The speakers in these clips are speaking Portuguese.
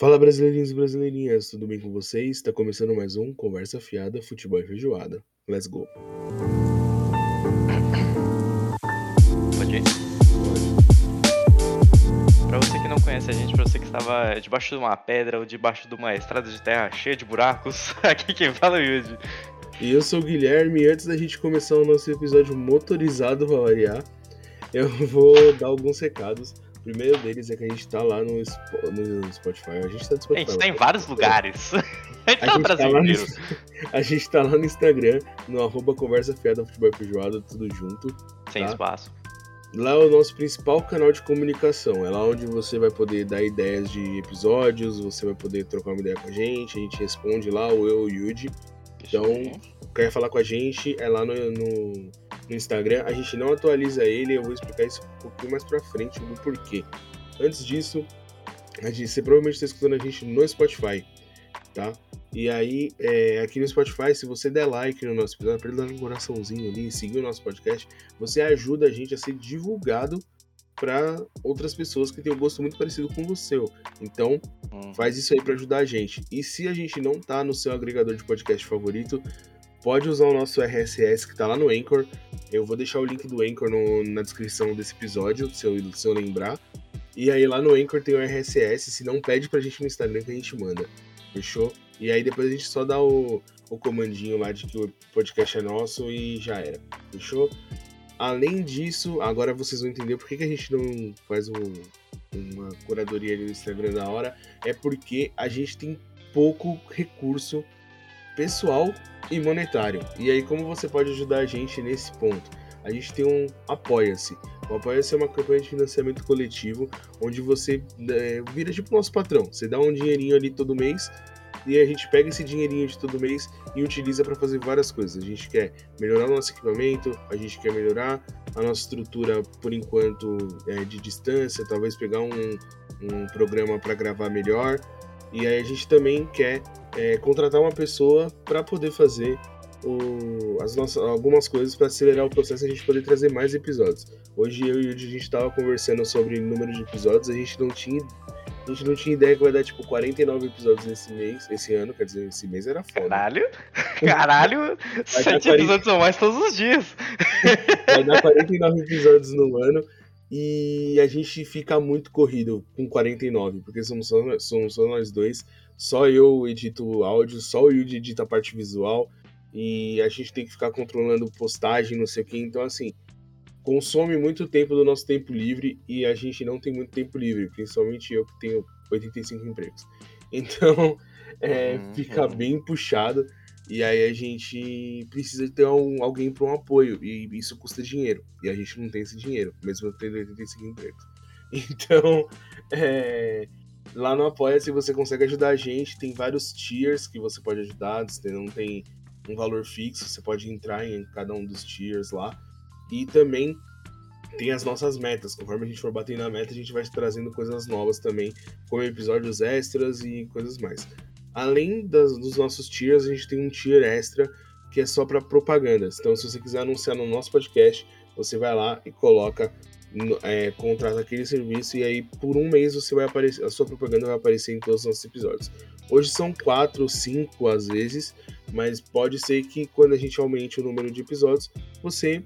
Fala brasileirinhos e brasileirinhas, tudo bem com vocês? Está começando mais um Conversa Fiada, Futebol e Feijoada. Let's go! Pode ir? Pra você que não conhece a gente, pra você que estava debaixo de uma pedra ou debaixo de uma estrada de terra cheia de buracos, aqui quem fala é o Yudi. E eu sou o Guilherme, e antes da gente começar o nosso episódio motorizado para variar, eu vou dar alguns recados. O primeiro deles é que a gente tá lá no, no Spotify. A gente tá no A Spotify. gente tá em vários lugares. A gente A tá gente, tá lá no, a gente tá lá no Instagram, no arroba Conversa Fiada Futebol Feijoada, tudo junto. Sem tá? espaço. Lá é o nosso principal canal de comunicação. É lá onde você vai poder dar ideias de episódios, você vai poder trocar uma ideia com a gente, a gente responde lá, ou eu, o Yuji. Então, quer falar com a gente, é lá no, no, no Instagram. A gente não atualiza ele, eu vou explicar isso um pouquinho mais pra frente, do porquê. Antes disso, a gente, você provavelmente está escutando a gente no Spotify, tá? E aí, é, aqui no Spotify, se você der like no nosso episódio, dar um coraçãozinho ali, seguir o nosso podcast, você ajuda a gente a ser divulgado para outras pessoas que têm um gosto muito parecido com o seu. Então, Uhum. Faz isso aí pra ajudar a gente. E se a gente não tá no seu agregador de podcast favorito, pode usar o nosso RSS que tá lá no Anchor. Eu vou deixar o link do Anchor no- na descrição desse episódio, se eu, se eu lembrar. E aí lá no Anchor tem o RSS, se não pede pra gente no Instagram que a gente manda. Fechou? E aí depois a gente só dá o, o comandinho lá de que o podcast é nosso e já era. Fechou? Além disso, agora vocês vão entender por que, que a gente não faz um- uma curadoria ali no Instagram da hora. É porque a gente tem pouco recurso pessoal e monetário. E aí, como você pode ajudar a gente nesse ponto? A gente tem um Apoia-se. O Apoia-se é uma campanha de financiamento coletivo onde você é, vira tipo nosso patrão. Você dá um dinheirinho ali todo mês e a gente pega esse dinheirinho de todo mês e utiliza para fazer várias coisas. A gente quer melhorar o nosso equipamento, a gente quer melhorar a nossa estrutura por enquanto é, de distância, talvez pegar um, um programa para gravar melhor. E aí a gente também quer é, contratar uma pessoa para poder fazer o- as nossas, algumas coisas para acelerar o processo e a gente poder trazer mais episódios. Hoje eu e o Yudi, a gente estava conversando sobre número de episódios, a gente não tinha a gente não tinha ideia que vai dar tipo 49 episódios esse mês, esse ano, quer dizer, esse mês era foda. Caralho. Caralho. Vai dar Sete 40. episódios ou mais todos os dias. Vai dar 49 episódios no ano e a gente fica muito corrido com 49, porque somos só, somos só nós dois. Só eu edito o áudio, só o Yuji edita a parte visual e a gente tem que ficar controlando postagem, não sei o que. Então, assim, consome muito tempo do nosso tempo livre e a gente não tem muito tempo livre, principalmente eu que tenho 85 empregos. Então, é, Uhum, fica bem puxado. E aí a gente precisa ter um- alguém para um apoio. E isso custa dinheiro. E a gente não tem esse dinheiro, mesmo tendo 85 empregos. Então, é, lá no Apoia-se você consegue ajudar a gente. Tem vários tiers que você pode ajudar. Você não tem um valor fixo, você pode entrar em cada um dos tiers lá. E também tem as nossas metas. Conforme a gente for batendo na meta, a gente vai trazendo coisas novas também, como episódios extras e coisas mais. Além das- dos nossos tiers, a gente tem um tier extra que é só para propagandas. Então, se você quiser anunciar no nosso podcast, você vai lá e coloca, é, contrata aquele serviço e aí por um mês você vai aparecer, a sua propaganda vai aparecer em todos os nossos episódios. Hoje são quatro, cinco às vezes, mas pode ser que quando a gente aumente o número de episódios, você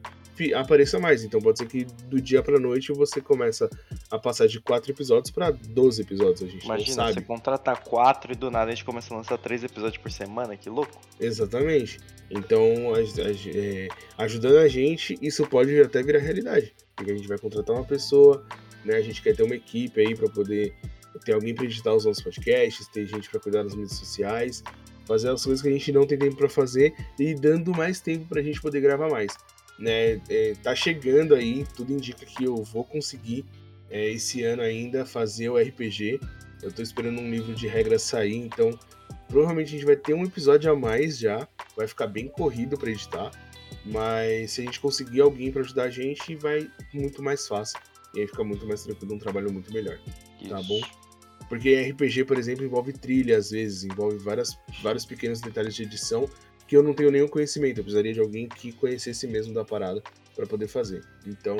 apareça mais. Então pode ser que do dia pra noite você começa a passar de quatro episódios para 12 episódios, a gente Imagina, não você sabe. contratar quatro e do nada a gente começa a lançar três episódios por semana, que louco. Exatamente. Então, a- a- é, ajudando a gente, isso pode até virar realidade. Porque a gente vai contratar uma pessoa, né? A gente quer ter uma equipe aí para poder ter alguém para editar os nossos podcasts, ter gente para cuidar das mídias sociais, fazer as coisas que a gente não tem tempo para fazer e dando mais tempo para a gente poder gravar mais. Né? É, tá chegando aí, tudo indica que eu vou conseguir é, esse ano ainda fazer o RPG. Eu tô esperando um livro de regras sair, então provavelmente a gente vai ter um episódio a mais já. Vai ficar bem corrido para editar. Mas se a gente conseguir alguém para ajudar a gente, vai muito mais fácil. E aí fica muito mais tranquilo, um trabalho muito melhor. Tá Isso. bom. Porque RPG, por exemplo, envolve trilha às vezes, envolve várias, vários pequenos detalhes de edição que eu não tenho nenhum conhecimento. Eu precisaria de alguém que conhecesse mesmo da parada para poder fazer. Então,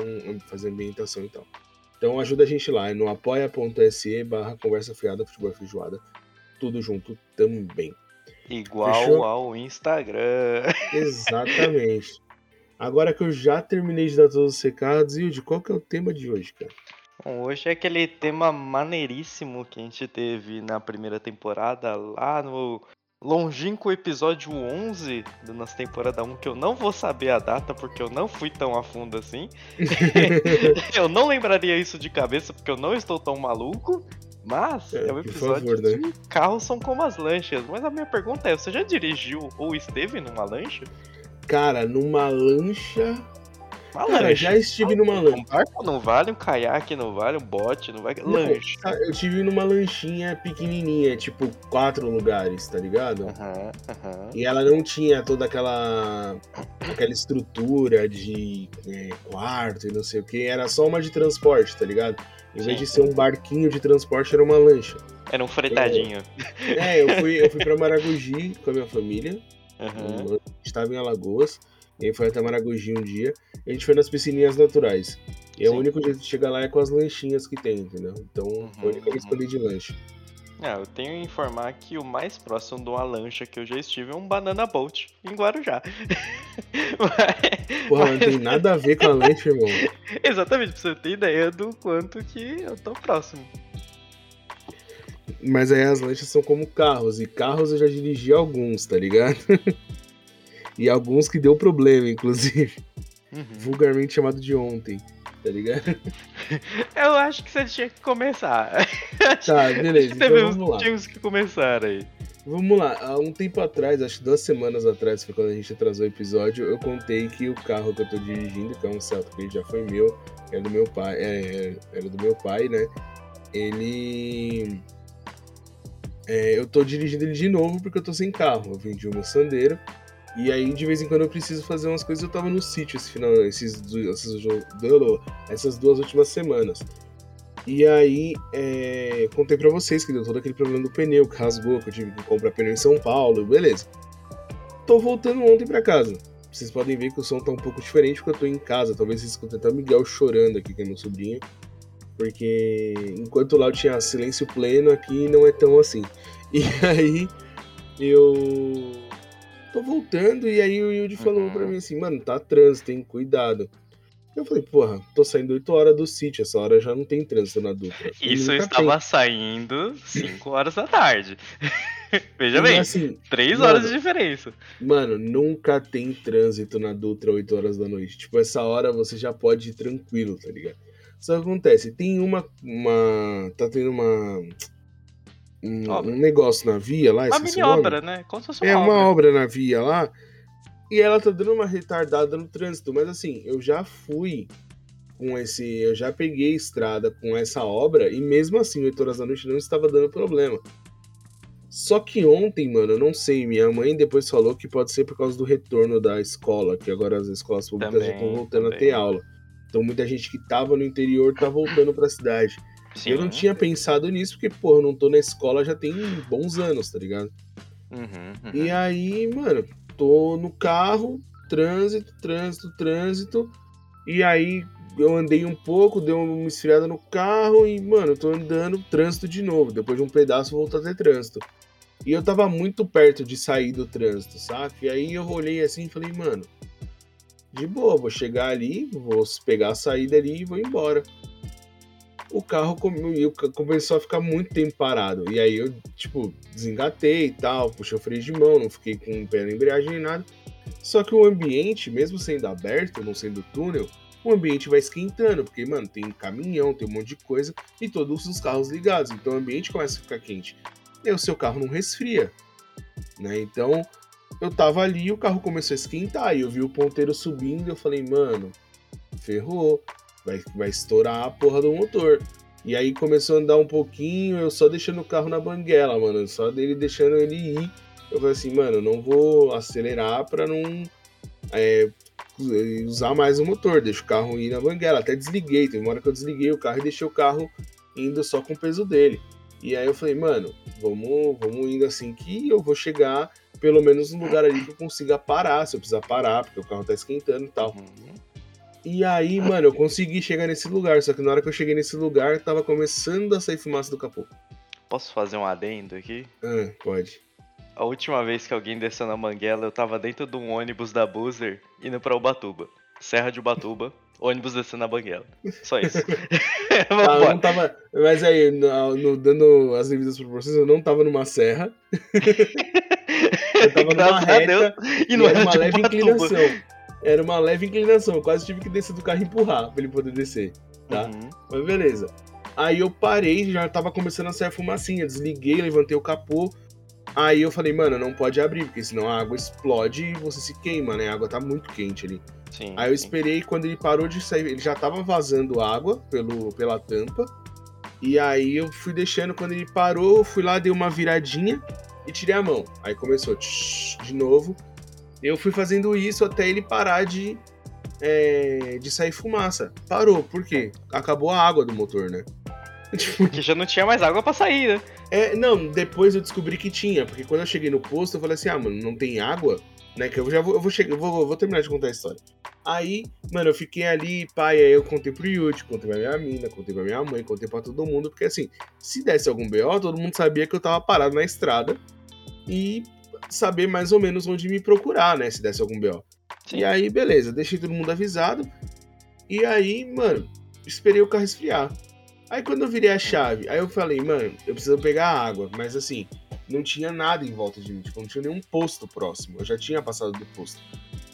fazer ambientação e tal. Então ajuda a gente lá, é no apoia.se barra conversa fiada, futebol e feijoada. Tudo junto também. Igual Fechou? ao Instagram. Exatamente. Agora que eu já terminei de dar todos os recados, Yudi, qual que é o tema de hoje, cara? Bom, hoje é aquele tema maneiríssimo que a gente teve na primeira temporada, lá no longínquo episódio 11 da nossa temporada 1, que eu não vou saber a data porque eu não fui tão a fundo assim. eu não lembraria isso de cabeça porque eu não estou tão maluco. Mas é, é um episódio favor, né? de carros são como as lanchas. Mas a minha pergunta é: você já dirigiu ou esteve numa lancha? Cara, numa lancha uma Cara, lancha. já estive numa lancha. Um barco não vale, um caiaque não vale, um bote não vale. Lancha. Eu estive numa lanchinha pequenininha, tipo quatro lugares, tá ligado? Aham, aham. E ela não tinha toda aquela aquela estrutura de é, quarto e não sei o que. Era só uma de transporte, tá ligado? Em vez de ser um barquinho de transporte, era uma lancha. Era um fretadinho. Eu, é, eu fui, eu fui pra Maragogi com a minha família. Uhum. Estava em Alagoas. E aí foi até Maragogi um dia. E a gente foi nas piscininhas naturais. E é o único jeito de chegar lá é com as lanchinhas que tem, entendeu? Então uhum, foi a única vez que eu de lanche. É, eu tenho que informar que o mais próximo de uma lancha que eu já estive é um Banana Boat, em Guarujá. mas, Porra, mas... não tem nada a ver com a lancha, irmão. Exatamente, pra você ter ideia do quanto que eu tô próximo. Mas aí as lanchas são como carros, e carros eu já dirigi alguns, tá ligado? e alguns que deu problema, inclusive. Uhum. Vulgarmente chamado de ontem, tá ligado? Eu acho que você tinha que começar. Tá, beleza. Então teve vamos lá. Tínhamos que começar aí. Vamos lá, há um tempo atrás, acho que duas semanas atrás, foi quando a gente atrasou o episódio, eu contei que o carro que eu tô dirigindo, que é um Celta que já foi meu, era do meu pai, é, era do meu pai, né? Ele. É, eu tô dirigindo ele de novo porque eu tô sem carro. Eu vendi o meu Sandeiro e aí, de vez em quando, eu preciso fazer umas coisas. Eu tava no sítio esse final, esses, esses, essas duas últimas semanas. E aí, é, contei pra vocês que deu todo aquele problema do pneu, que rasgou, que eu tive que comprar pneu em São Paulo, beleza. Tô voltando ontem pra casa. Vocês podem ver que o som tá um pouco diferente porque eu tô em casa. Talvez vocês escutem até o Miguel chorando aqui, que é meu sobrinho. Porque enquanto lá eu tinha silêncio pleno, aqui não é tão assim. E aí, eu tô voltando, e aí o Yudi falou uhum. pra mim assim, mano, tá trânsito, tem cuidado. Eu falei, porra, tô saindo 8 horas do sítio, essa hora já não tem trânsito na dupla. Isso eu estava tem. saindo 5 horas da tarde. Veja bem, assim, 3 mano, horas de diferença. Mano, nunca tem trânsito na Dutra 8 horas da noite. Tipo, essa hora você já pode ir tranquilo, tá ligado? Só que acontece, tem uma. uma tá tendo uma um, um, negócio na via lá. Uma mini obra, né? Como se fosse uma é, obra. uma obra na via lá. E ela tá dando uma retardada no trânsito. Mas assim, eu já fui com esse. Eu já peguei estrada com essa obra e mesmo assim, 8 horas da noite não estava dando problema. Só que ontem, mano, eu não sei, minha mãe depois falou que pode ser por causa do retorno da escola, que agora as escolas públicas também, já estão voltando também. a ter aula. Então muita gente que tava no interior tá voltando para a cidade. Sim. Eu não tinha pensado nisso, porque, porra, eu não tô na escola já tem bons anos, tá ligado? Uhum, uhum. E aí, mano, tô no carro, trânsito, trânsito, trânsito. E aí eu andei um pouco, deu uma esfriada no carro e, mano, tô andando trânsito de novo. Depois de um pedaço voltou a ter trânsito. E eu tava muito perto de sair do trânsito, saca? E aí eu olhei assim e falei, mano, de boa, vou chegar ali, vou pegar a saída ali e vou embora o carro começou a ficar muito tempo parado. E aí eu, tipo, desengatei e tal, puxei o freio de mão, não fiquei com o pé na embreagem nem nada. Só que o ambiente, mesmo sendo aberto, não sendo túnel, o ambiente vai esquentando, porque, mano, tem caminhão, tem um monte de coisa e todos os carros ligados. Então o ambiente começa a ficar quente. E o seu carro não resfria, né? Então eu tava ali, o carro começou a esquentar e eu vi o ponteiro subindo. Eu falei, mano, ferrou vai, vai estourar a porra do motor. E aí começou a andar um pouquinho, eu só deixando o carro na banguela, mano. Só dele deixando ele ir. Eu falei assim, mano, não vou acelerar pra não é, usar mais o motor. Deixa o carro ir na banguela. Até desliguei. Teve uma hora que eu desliguei o carro e deixei o carro indo só com o peso dele. E aí eu falei, mano, vamos, vamos indo assim que eu vou chegar pelo menos no lugar ali que eu consiga parar, se eu precisar parar, porque o carro tá esquentando e tal. Uhum. E aí, mano, eu consegui chegar nesse lugar, só que na hora que eu cheguei nesse lugar, tava começando a sair fumaça do capô. Posso fazer um adendo aqui? Ah, pode. A última vez que alguém desceu na Manguela, eu tava dentro de um ônibus da Boozer indo pra Ubatuba. Serra de Ubatuba, ônibus descendo na Banguela. Só isso. Ah, eu não tava. Mas aí, no, no- dando as devidas proporções, eu não tava numa serra. eu tava numa Graças a Deus. reta E e não era uma leve Ubatuba. inclinação. Era uma leve inclinação. Eu quase tive que descer do carro e empurrar pra ele poder descer. Tá? Uhum. Mas beleza. Aí eu parei, já tava começando a sair a fumacinha. Desliguei, levantei o capô. Aí eu falei, mano, não pode abrir, porque senão a água explode e você se queima, né? A água tá muito quente ali. Sim. Aí eu sim. esperei quando ele parou de sair, ele já tava vazando água pelo, pela tampa. E aí eu fui deixando, quando ele parou, eu fui lá, dei uma viradinha e tirei a mão. Aí começou tsh, de novo. Eu fui fazendo isso até ele parar de, é, de sair fumaça. Parou, por quê? Acabou a água do motor, né? Tipo, Porque já não tinha mais água pra sair, né? é, não, depois eu descobri que tinha, porque quando eu cheguei no posto, eu falei assim, ah, mano, não tem água? Né, que eu já vou, eu vou chegar, vou, vou terminar de contar a história. Aí, mano, eu fiquei ali, pai, aí eu contei pro Yuti, contei pra minha mina, contei pra minha mãe, contei pra todo mundo, porque assim, se desse algum BO, todo mundo sabia que eu tava parado na estrada e saber mais ou menos onde me procurar, né, se desse algum BO. Sim. E aí, beleza, deixei todo mundo avisado. E aí, mano, esperei o carro esfriar. Aí quando eu virei a chave, aí eu falei, mano, eu preciso pegar água, mas assim, não tinha nada em volta de mim, tipo, não tinha nenhum posto próximo. Eu já tinha passado do posto.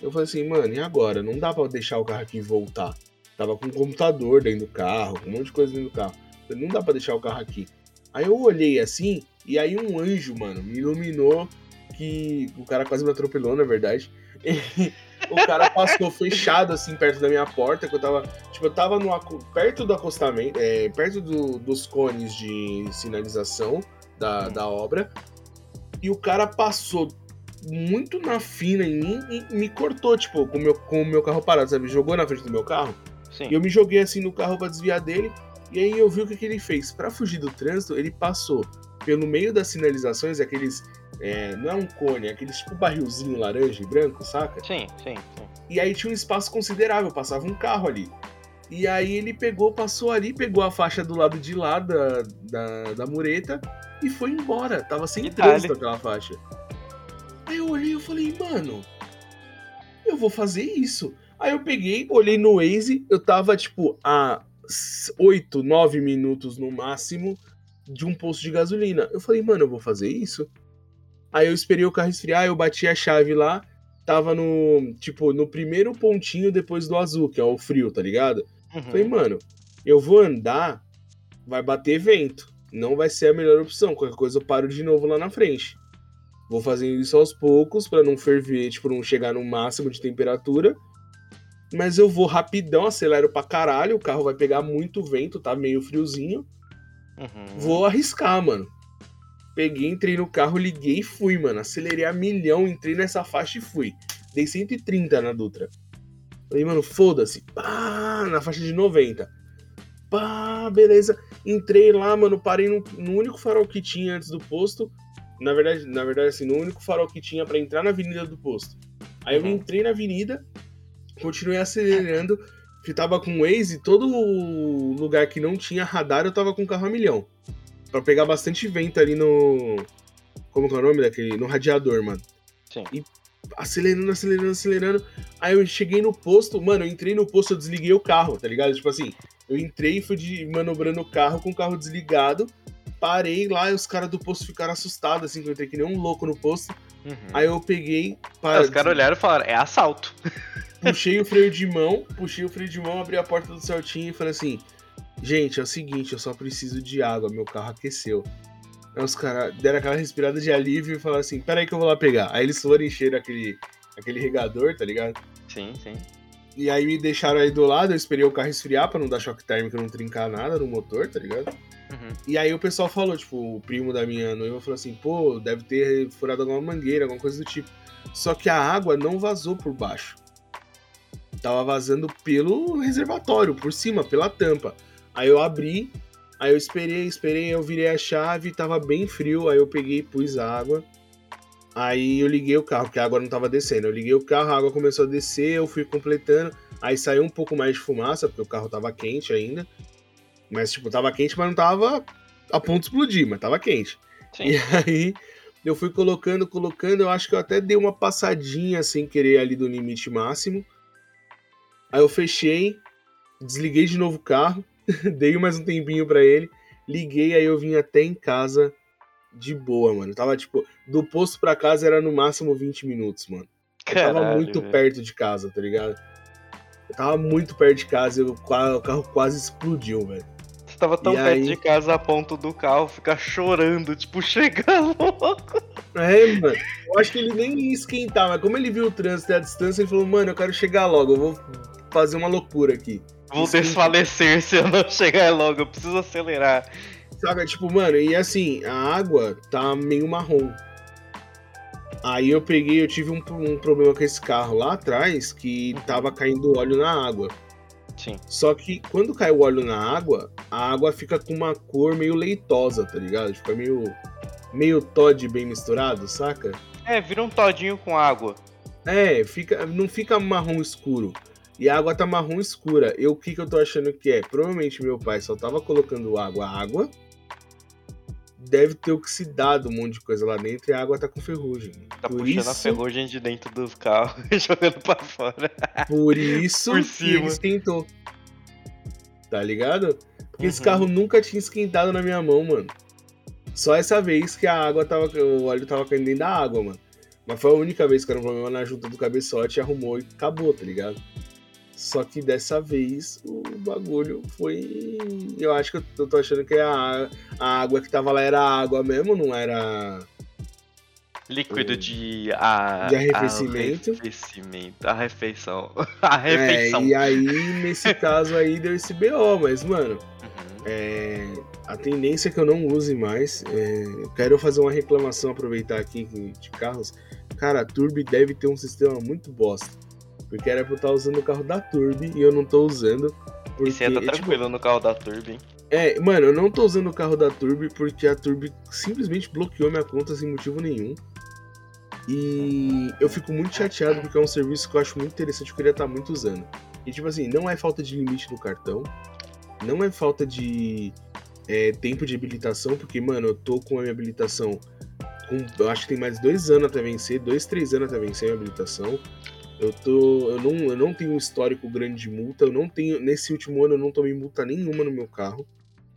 Eu falei assim, mano, e agora? Não dá pra deixar o carro aqui e voltar. Tava com um computador dentro do carro, com um monte de coisa dentro do carro. Falei, não dá pra deixar o carro aqui. Aí eu olhei assim, e aí um anjo, mano, me iluminou que o cara quase me atropelou, na verdade. o cara passou fechado assim perto da minha porta, que eu tava, tipo, eu tava no perto do acostamento, é, perto do- dos cones de sinalização da, Hum. da obra, e o cara passou muito na fina em mim e me cortou, tipo, com o meu, com o meu carro parado, sabe? Jogou na frente do meu carro. Sim. E eu me joguei assim no carro pra desviar dele. E aí eu vi o que, que ele fez. Pra fugir do trânsito, ele passou pelo meio das sinalizações, aqueles. É, não é um cone, é aqueles tipo barrilzinho laranja e branco, saca? Sim, sim, sim. E aí tinha um espaço considerável, passava um carro ali. E aí ele pegou, passou ali, pegou a faixa do lado de lá da, da, da mureta e foi embora. Tava sem E trânsito aquela faixa. Aí eu olhei e falei, mano, eu vou fazer isso. Aí eu peguei, olhei no Waze, eu tava tipo a 8, 9 minutos no máximo de um posto de gasolina. Eu falei, mano, eu vou fazer isso. Aí eu esperei o carro esfriar, eu bati a chave lá, tava no, tipo, no primeiro pontinho depois do azul, que é o frio, tá ligado? Uhum. Falei, mano, eu vou andar, vai bater vento. Não vai ser a melhor opção. Qualquer coisa eu paro de novo lá na frente. Vou fazendo isso aos poucos pra não ferver, tipo, não chegar no máximo de temperatura. Mas eu vou rapidão, acelero pra caralho, o carro vai pegar muito vento, tá meio friozinho. Uhum. Vou arriscar, mano. Peguei, entrei no carro, liguei e fui, mano. Acelerei a milhão, entrei nessa faixa e fui. Dei 130 na Dutra. Falei, mano, foda-se. Pá, na faixa de 90. Pá, beleza. Entrei lá, mano, parei no, no único farol que tinha antes do posto. Na verdade, na verdade, assim, no único farol que tinha pra entrar na avenida do posto. Aí eu Uhum. entrei na avenida, continuei acelerando. Que tava com o Waze, todo lugar que não tinha radar, eu tava com o carro a milhão. Pra pegar bastante vento ali no. Como que é o nome daquele? No radiador, mano. Sim. E acelerando, acelerando, acelerando. Aí eu cheguei no posto, mano, eu entrei no posto, eu desliguei o carro, tá ligado? Tipo assim, eu entrei e fui de, manobrando o carro com o carro desligado. Parei lá e os caras do posto ficaram assustados, assim, que eu entrei que nem um louco no posto. Uhum. Aí eu peguei. Para- os caras olharam e falaram, é assalto. puxei o freio de mão, puxei o freio de mão, abri a porta do Celtinha e falei assim: Gente, é o seguinte, eu só preciso de água, meu carro aqueceu. Aí os caras deram aquela respirada de alívio e falaram assim: Peraí que eu vou lá pegar. Aí eles foram encher aquele, aquele regador, tá ligado? Sim, sim. E aí me deixaram aí do lado, eu esperei o carro esfriar pra não dar choque térmico e não trincar nada no motor, tá ligado? Uhum. E aí o pessoal falou, tipo, o primo da minha noiva falou assim, pô, deve ter furado alguma mangueira, alguma coisa do tipo. Só que a água não vazou por baixo. Tava vazando pelo reservatório, por cima, pela tampa. Aí eu abri, aí eu esperei, esperei, eu virei a chave, tava bem frio, aí eu peguei e pus água. Aí eu liguei o carro, porque a água não tava descendo. Eu liguei o carro, a água começou a descer, eu fui completando. Aí saiu um pouco mais de fumaça, porque o carro tava quente ainda. Mas, tipo, tava quente, mas não tava a ponto de explodir, mas tava quente. Sim. E aí eu fui colocando, colocando, eu acho que eu até dei uma passadinha sem querer ali do limite máximo. Aí eu fechei, desliguei de novo o carro, dei mais um tempinho para ele, liguei, aí eu vim até em casa de boa, mano. tava tipo, do posto pra casa era no máximo 20 minutos, mano. Eu Caralho, tava muito perto de casa, tá ligado? Eu tava muito perto de casa e o carro quase explodiu, velho. Você tava tão e perto aí... de casa a ponto do carro ficar chorando, tipo, chega louco. É, mano. Eu acho que ele nem ia esquentar, mas como ele viu o trânsito e a distância, ele falou, mano, eu quero chegar logo, eu vou fazer uma loucura aqui. Vou desfalecer se eu não chegar logo, eu preciso acelerar. Saca, tipo, mano, e assim, a água tá meio marrom. Aí eu peguei, eu tive um, um problema com esse carro lá atrás que uhum. tava caindo óleo na água. Sim. Só que quando cai o óleo na água, a água fica com uma cor meio leitosa, tá ligado? Fica meio. meio Todd bem misturado, saca? É, vira um todinho com água. É, fica, não fica marrom escuro. E a água tá marrom escura. Eu o que, que eu tô achando que é? Provavelmente meu pai só tava colocando água água deve ter oxidado um monte de coisa lá dentro e a água tá com ferrugem. Tá por puxando isso, a ferrugem de dentro dos carros e jogando pra fora. Por isso por que ele esquentou. Tá ligado? Porque uhum. esse carro nunca tinha esquentado na minha mão, mano. Só essa vez que a água tava. O óleo tava caindo dentro da água, mano. Mas foi a única vez que era um problema na junta do cabeçote, arrumou e acabou, tá ligado? Só que dessa vez o bagulho foi. Eu acho que eu tô achando que a, a água que tava lá era água mesmo, não era. Líquido de, a, de arrefecimento. Arrefecimento. A refeição. A refeição. É, e aí, nesse caso aí, deu esse BO, mas, mano. Uhum. É, a tendência é que eu não use mais. É, quero fazer uma reclamação, aproveitar aqui de carros. Cara, a Turbo deve ter um sistema muito bosta porque era pra eu estar usando o carro da Turbi e eu não tô usando. Porque, e você tá tranquilo tipo, no carro da Turbi, hein? É, mano, eu não tô usando o carro da Turbi porque a Turbi simplesmente bloqueou minha conta sem motivo nenhum. E eu fico muito chateado porque é um serviço que eu acho muito interessante, eu queria estar muito usando. E tipo assim, não é falta de limite no cartão, não é falta de é, tempo de habilitação, porque, mano, eu tô com a minha habilitação. Com, eu acho que tem mais dois anos até vencer, dois, três anos até vencer a minha habilitação. Eu, tô, eu, não, eu não tenho um histórico grande de multa. Eu não tenho. Nesse último ano eu não tomei multa nenhuma no meu carro.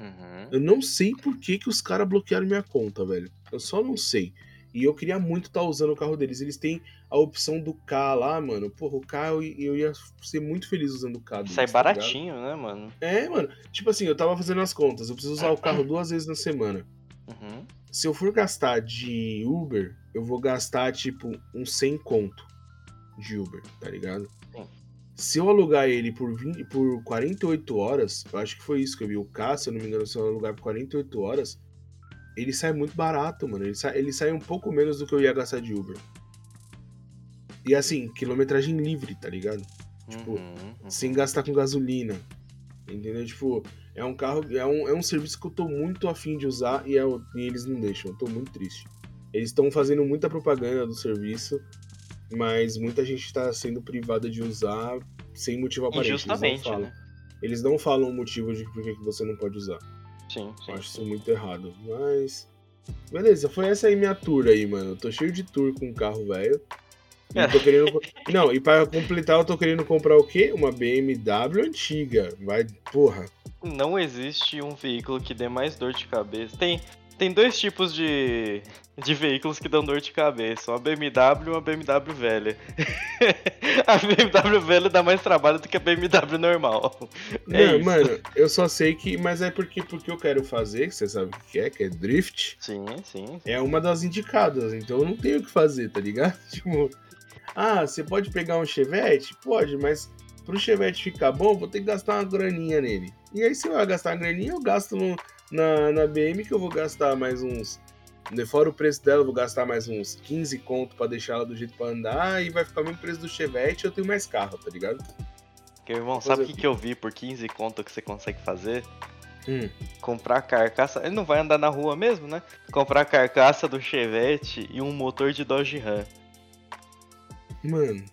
Uhum. Eu não sei por que, que os caras bloquearam minha conta, velho. Eu só não sei. E eu queria muito estar tá usando o carro deles. Eles têm a opção do K lá, mano. Porra, o K eu, eu ia ser muito feliz usando o K. Sai tá baratinho, né, mano? É, mano. Tipo assim, eu tava fazendo as contas. Eu preciso usar o carro duas vezes na semana. Uhum. Se eu for gastar de Uber, eu vou gastar, tipo, uns 100 conto de Uber, tá ligado? Sim. Se eu alugar ele por, 20, por 48 horas, eu acho que foi isso que eu vi. O K, se eu não me engano, se eu alugar por 48 horas, ele sai muito barato, mano. Ele sai, ele sai um pouco menos do que eu ia gastar de Uber. E assim, quilometragem livre, tá ligado? Tipo, uhum, uhum. sem gastar com gasolina. Entendeu? Tipo, é um carro, é um, é um serviço que eu tô muito afim de usar e, é, e eles não deixam. Eu tô muito triste. Eles estão fazendo muita propaganda do serviço mas muita gente está sendo privada de usar sem motivo aparente. Injustamente, eles não falam, né? Eles não falam o motivo de por que você não pode usar. Sim, sim. Eu acho isso muito errado. Mas. Beleza, foi essa aí minha tour aí, mano. Eu tô cheio de tour com o carro velho. É. Querendo... Não, e para completar, eu tô querendo comprar o quê? Uma BMW antiga. Vai, porra. Não existe um veículo que dê mais dor de cabeça. Tem, tem dois tipos de, de veículos que dão dor de cabeça. Uma BMW e uma BMW velha. a BMW velha dá mais trabalho do que a BMW normal. É Não, isso. mano, eu só sei que. Mas é porque, porque eu quero fazer, que você sabe o que é, que é drift. Sim, sim. É uma das indicadas, então eu não tenho o que fazer, tá ligado? Tipo. Ah, você pode pegar um Chevette? Pode, mas pro Chevette ficar bom, vou ter que gastar uma graninha nele. E aí, se eu gastar uma graninha, eu gasto no, na, na BM que eu vou gastar mais uns. Fora o preço dela, eu vou gastar mais uns 15 conto pra deixar ela do jeito pra andar e vai ficar o mesmo preço do Chevette eu tenho mais carro, tá ligado? Porque, irmão, sabe o que, que eu vi por 15 conto que você consegue fazer? Hum. Comprar carcaça. Ele não vai andar na rua mesmo, né? Comprar carcaça do Chevette e um motor de Dodge Ram. Mano.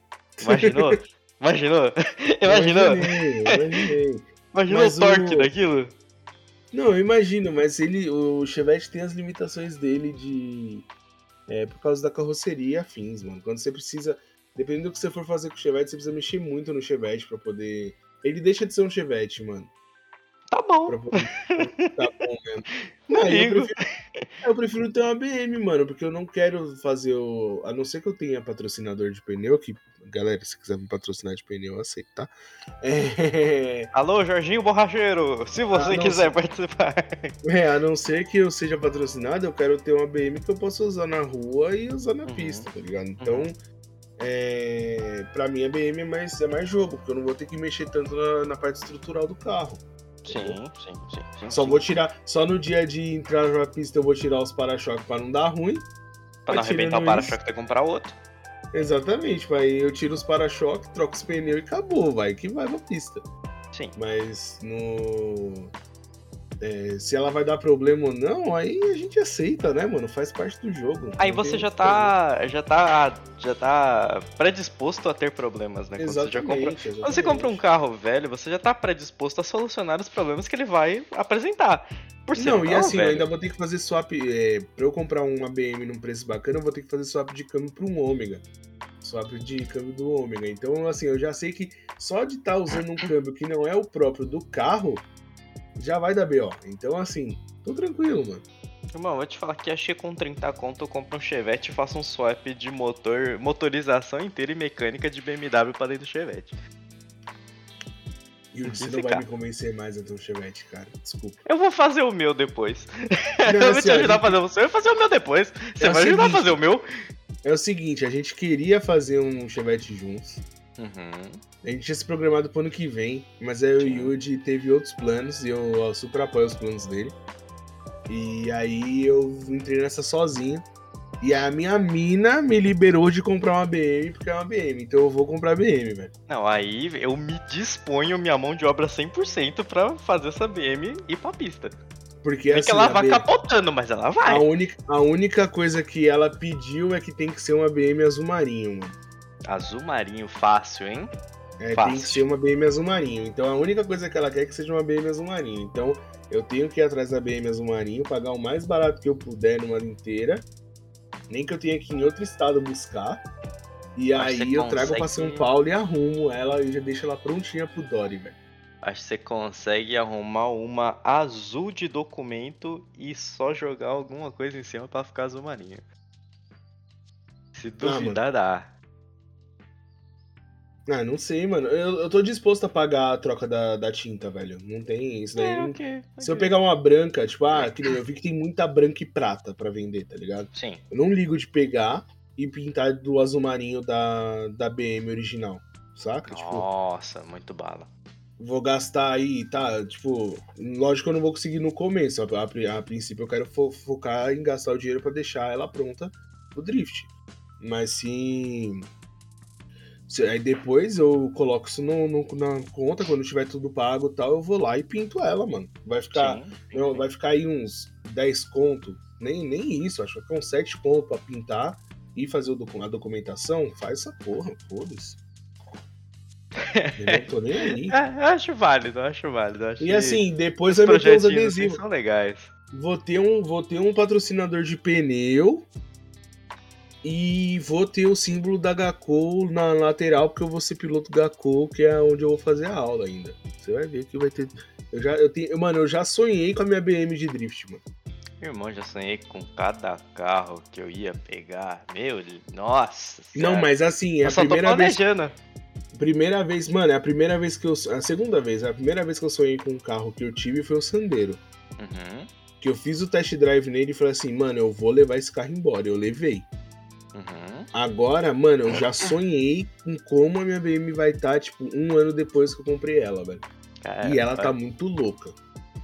Imaginou? Imaginou? Imaginou? Imaginei, imaginei. Imaginou o torque o- daquilo? Não, eu imagino, mas ele, o Chevette tem as limitações dele de. É, por causa da carroceria e afins, mano. Quando você precisa. Dependendo do que você for fazer com o Chevette, você precisa mexer muito no Chevette pra poder. Ele deixa de ser um Chevette, mano. Tá bom. Tá bom mesmo. Não eu, prefiro, eu prefiro ter uma BM, mano, porque eu não quero fazer o. A não ser que eu tenha patrocinador de pneu, que. Galera, se quiser me patrocinar de pneu, eu aceito, tá? É. Alô, Jorginho Borracheiro, se você quiser sim. participar. É, a não ser que eu seja patrocinado, eu quero ter uma BM que eu possa usar na rua e usar na Uhum. pista, tá ligado? Então, Uhum. é, pra mim a BM é mais, é mais jogo, porque eu não vou ter que mexer tanto na, na parte estrutural do carro. Sim, sim, sim. sim Só sim. vou tirar, só no dia de entrar na pista eu vou tirar os para-choques pra não dar ruim. Pra não arrebentar o para-choque ter que comprar outro. Exatamente, vai, eu tiro os para-choques, troco os pneus e acabou, vai, que vai pra pista. Sim. Mas no. É, se ela vai dar problema ou não, aí a gente aceita, né, mano? Faz parte do jogo. Aí você já tá. já tá. já tá predisposto a ter problemas, né? Quando você, já compra, Exatamente, quando você compra um carro velho, você já tá predisposto a solucionar os problemas que ele vai apresentar. Por ser Não, um e assim, eu velho. ainda vou ter que fazer swap. É, pra eu comprar uma BM num preço bacana, eu vou ter que fazer swap de câmbio pra um Ômega. Swap de câmbio do Ômega. Então, assim, eu já sei que só de estar usando um câmbio que não é o próprio do carro, já vai dar BO. Então, assim, tô tranquilo, mano. Irmão, vou te falar que achei com 30 conto eu compro um Chevette e faço um swap de motor, motorização inteira e mecânica de BMW pra dentro do Chevette. E você não vai me convencer mais a ter um Chevette, cara. Desculpa. Eu vou fazer o meu depois. Não, eu vou assim, te ajudar a gente- fazer o seu e fazer o meu depois. Você É vai ajudar a fazer o meu? É o seguinte, a gente queria fazer um Chevette juntos. Uhum. A gente tinha se programado pro ano que vem, mas aí o. Yuji teve outros planos e eu, super apoio os planos dele. E aí eu entrei nessa sozinho. E a minha mina me liberou de comprar uma BM porque é uma BM. Então eu vou comprar BM, velho. Não, aí eu me disponho minha mão de obra 100% pra fazer essa BM ir pra pista. Porque É que assim, ela vai BM capotando, mas ela vai. a, única, a única coisa que ela pediu é que tem que ser uma BM azul marinho, mano. Azul marinho fácil, hein? É, Fácil. tem que ser uma BM azul marinho. Então a única coisa que ela quer é que seja uma BM azul marinho. Então eu tenho que ir atrás da BM azul marinho, pagar o mais barato que eu puder numa inteira. Nem que eu tenha que ir em outro estado buscar. E Mas aí você eu trago pra consegue- São Paulo e arrumo ela e já deixo ela prontinha pro Dory, velho. Acho que você consegue arrumar uma azul de documento e só jogar alguma coisa em cima pra ficar azul marinho. Se duvidar, dá. Ah, não sei, mano. Eu, eu tô disposto a pagar a troca da, da tinta, velho. Não tem isso daí. É, não- ok. Se eu pegar uma branca, tipo, ah, que nem eu vi que tem muita branca e prata pra vender, tá ligado? Sim. Eu não ligo de pegar e pintar do azul marinho da, da BM original, saca? Tipo, Nossa, muito bala. vou gastar aí, tá? Tipo, lógico que eu não vou conseguir no começo. A, a- a princípio eu quero fo- focar em gastar o dinheiro pra deixar ela pronta pro drift. Mas se. Aí depois eu coloco isso no, no- na conta, quando tiver tudo pago e tal, eu vou lá e pinto ela, mano. Vai ficar. Sim, sim, Não, vai ficar aí uns 10 conto, nem, nem isso, acho que vai ficar uns 7 conto pra pintar e fazer a documentação. Faz essa porra, foda-se. Eu não tô nem aí. É, acho válido, eu acho válido. Acho E assim, depois vai meter os assim adesivos. são legais. Vou ter, um, vou ter um patrocinador de pneu e vou ter o símbolo da Gacou na lateral, porque eu vou ser piloto Gacou, que é onde eu vou fazer a aula ainda. Você vai ver que vai ter. Eu já, eu tenho, mano, eu já sonhei com a minha BM de drift, mano. Meu irmão, já sonhei com cada carro que eu ia pegar. Meu, nossa. Não, mas assim, é eu a primeira vez. Primeira vez, mano, é a primeira vez que eu. A segunda vez, a primeira vez que eu sonhei com um carro que eu tive foi o Sandero. Uhum, Que eu fiz o test drive nele e falei assim, mano, eu vou levar esse carro embora. Eu levei. Uhum. Agora, mano, eu já sonhei com como a minha BM vai estar, tipo, um ano depois que eu comprei ela, velho. Cara, e ela tá muito louca.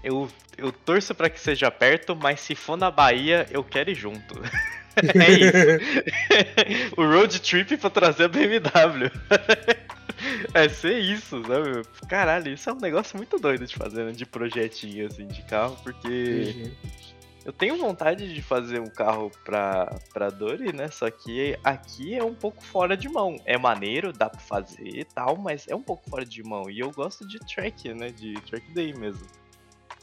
Eu, eu torço pra que seja perto, mas se for na Bahia, eu quero ir junto. é isso. o road trip pra trazer a BMW. é ser isso, sabe? Caralho, isso é um negócio muito doido de fazer, né? De projetinho, assim, de carro, porque. Uhum. Eu tenho vontade de fazer um carro pra, pra Dory, né? Só que aqui é um pouco fora de mão. É maneiro, dá pra fazer e tal, mas é um pouco fora de mão. E eu gosto de track, né? De track day mesmo.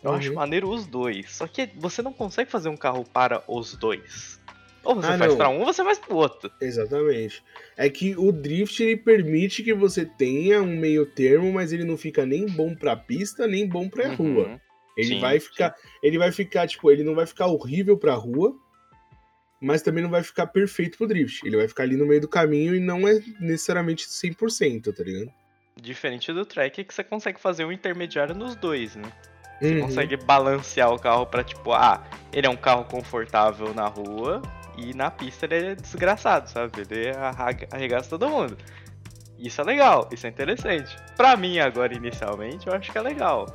Eu uhum. acho maneiro os dois. Só que você não consegue fazer um carro para os dois. Ou você ah, faz pra um, ou você faz pro outro. Exatamente. É que o drift ele permite que você tenha um meio termo, mas ele não fica nem bom pra pista, nem bom pra uhum. rua. Ele sim, vai ficar, sim. ele vai ficar tipo, ele não vai ficar horrível pra rua, mas também não vai ficar perfeito pro drift. Ele vai ficar ali no meio do caminho e não é necessariamente 100%, tá ligado? Diferente do track que você consegue fazer um intermediário nos dois, né? Você uhum. consegue balancear o carro para tipo, ah, ele é um carro confortável na rua, e na pista ele é desgraçado, sabe? Ele arregaça todo mundo. Isso é legal, isso é interessante. Pra mim, agora, inicialmente, eu acho que é legal.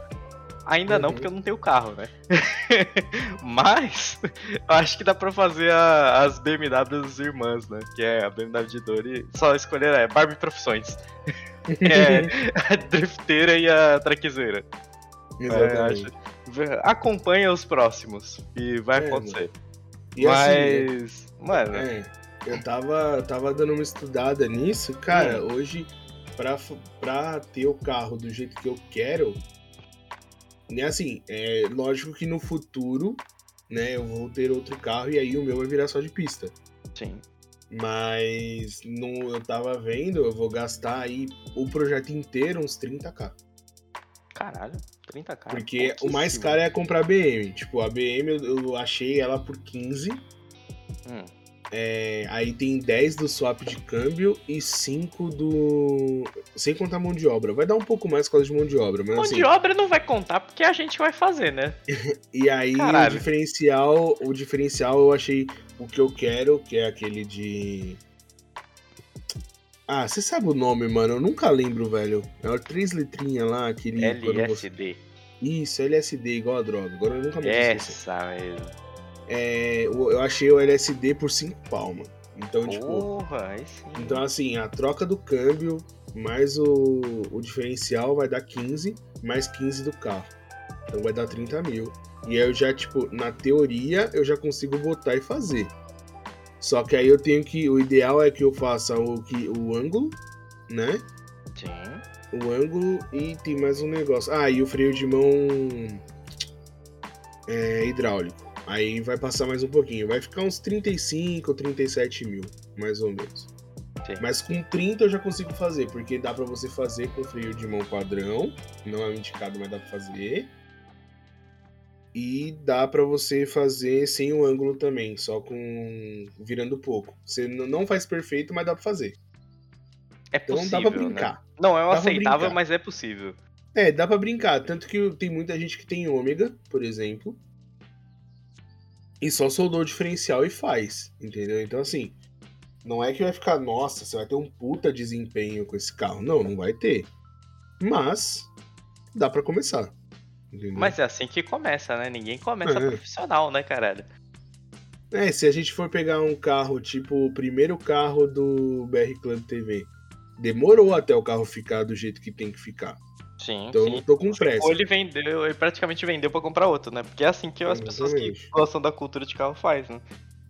Ainda não, porque eu não tenho carro, né? Mas, eu acho que dá pra fazer a, as BMWs irmãs, né? Que é a BMW de Dory. Só escolher é Barbie Profissões. é a drifteira e a traquezeira. Exatamente. É, acompanha os próximos e vai é, acontecer. E assim, Mas, assim, mano. É, eu tava, tava dando uma estudada nisso, cara. Hum. Hoje, pra, pra ter o carro do jeito que eu quero, né, assim, é lógico que no futuro, né, eu vou ter outro carro e aí o meu vai virar só de pista. Sim. Mas no, eu tava vendo, eu vou gastar aí o projeto inteiro uns 30k. Caralho. 30k. Porque o mais caro é comprar a BM. Tipo, a BM eu, eu achei ela por 15. Hum. É, aí tem 10 do swap de câmbio e 5 do. Sem contar mão de obra. Vai dar um pouco mais por causa de mão de obra. Mas mão assim... de obra não vai contar porque a gente vai fazer, né? e aí Caralho. o diferencial. O diferencial eu achei o que eu quero, que é aquele de. Ah, você sabe o nome, mano? Eu nunca lembro, velho. É o três letrinhas lá, aquele. LSD. Você... Isso, LSD, igual a droga. Agora eu nunca mais Essa mesmo. É, eu achei o LSD por 5 palmas. Então, tipo, Porra, sim. Então, assim, a troca do câmbio mais o, o diferencial vai dar 15, mais 15 do carro. Então vai dar 30 mil. E aí eu já, tipo, na teoria, eu já consigo botar e fazer. Só que aí eu tenho que. O ideal é que eu faça o, que, o ângulo, né? Sim. O ângulo e tem mais um negócio. Ah, e o freio de mão é, hidráulico. Aí vai passar mais um pouquinho. Vai ficar uns 35 ou 37 mil, mais ou menos. Sim. Mas com 30 eu já consigo fazer, porque dá para você fazer com freio de mão padrão. Não é indicado, mas dá pra fazer. E dá para você fazer sem o ângulo também, só com virando pouco. Você não faz perfeito, mas dá para fazer. É possível, então dá pra né? brincar. Né? Não é aceitável, mas é possível. É, dá para brincar. Tanto que tem muita gente que tem ômega, por exemplo, e só soldou o diferencial e faz, entendeu? Então, assim, não é que vai ficar, nossa, você vai ter um puta desempenho com esse carro. Não, não vai ter. Mas dá para começar. Entendeu? Mas é assim que começa, né? Ninguém começa é. profissional, né, caralho? É, se a gente for pegar um carro, tipo o primeiro carro do BR Club TV, demorou até o carro ficar do jeito que tem que ficar. Sim. Então sim. não tô com pressa. Ou ele vendeu, ele praticamente vendeu para comprar outro, né? Porque é assim que as pessoas que gostam da cultura de carro faz, né?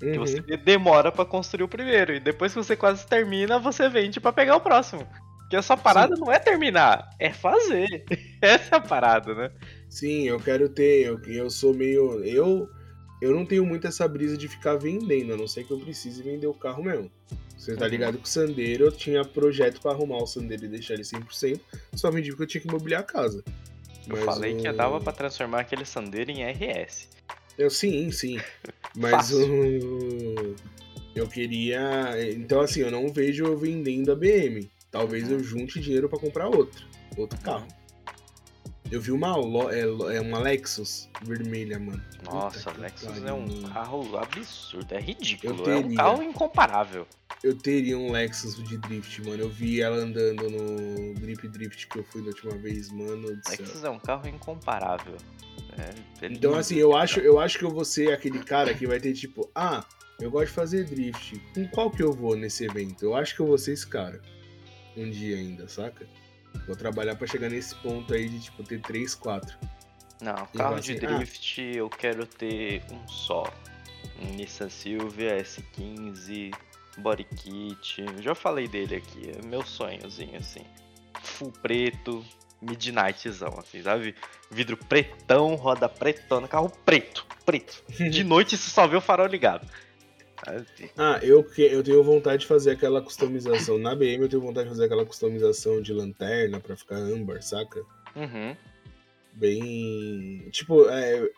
Uhum. Que você demora para construir o primeiro e depois que você quase termina, você vende para pegar o próximo. Porque essa parada Sim. não é terminar, é fazer. Essa é a parada, né? Sim, eu quero ter. Eu, eu sou meio. Eu, eu não tenho muito essa brisa de ficar vendendo, a não ser que eu precise vender o carro mesmo. Você tá uhum. ligado que o Sandeiro eu tinha projeto para arrumar o Sandeiro e deixar ele 100%, só vendi porque eu tinha que mobiliar a casa. Eu Mas falei o... que dava para transformar aquele Sandeiro em RS. Eu sim, sim. Mas o. Eu queria. Então, assim, eu não vejo eu vendendo a BM. Talvez eu junte dinheiro para comprar outro. Outro carro. Eu vi uma, é, é uma Lexus vermelha, mano. Nossa, Puta Lexus é um carro absurdo, é ridículo, teria, é um carro incomparável. Eu teria um Lexus de drift, mano. Eu vi ela andando no Drip Drift que eu fui da última vez, mano. Lexus é um carro incomparável. É então, assim, eu acho, eu acho que eu vou ser aquele cara que vai ter tipo, ah, eu gosto de fazer drift. Com qual que eu vou nesse evento? Eu acho que eu vou ser esse cara. Um dia ainda, saca? Vou trabalhar para chegar nesse ponto aí de, tipo, ter 3, 4. Não, carro de assim, drift ah. eu quero ter um só. Nissan Silvia S15, body kit. Já falei dele aqui, é meu sonhozinho assim. Full preto, midnightzão, assim, sabe? Vidro pretão, roda pretona, carro preto, preto. De noite você só vê o farol ligado. Ah, eu, eu tenho vontade de fazer aquela customização. Na BM eu tenho vontade de fazer aquela customização de lanterna pra ficar âmbar, saca? Uhum. Bem. Tipo, é,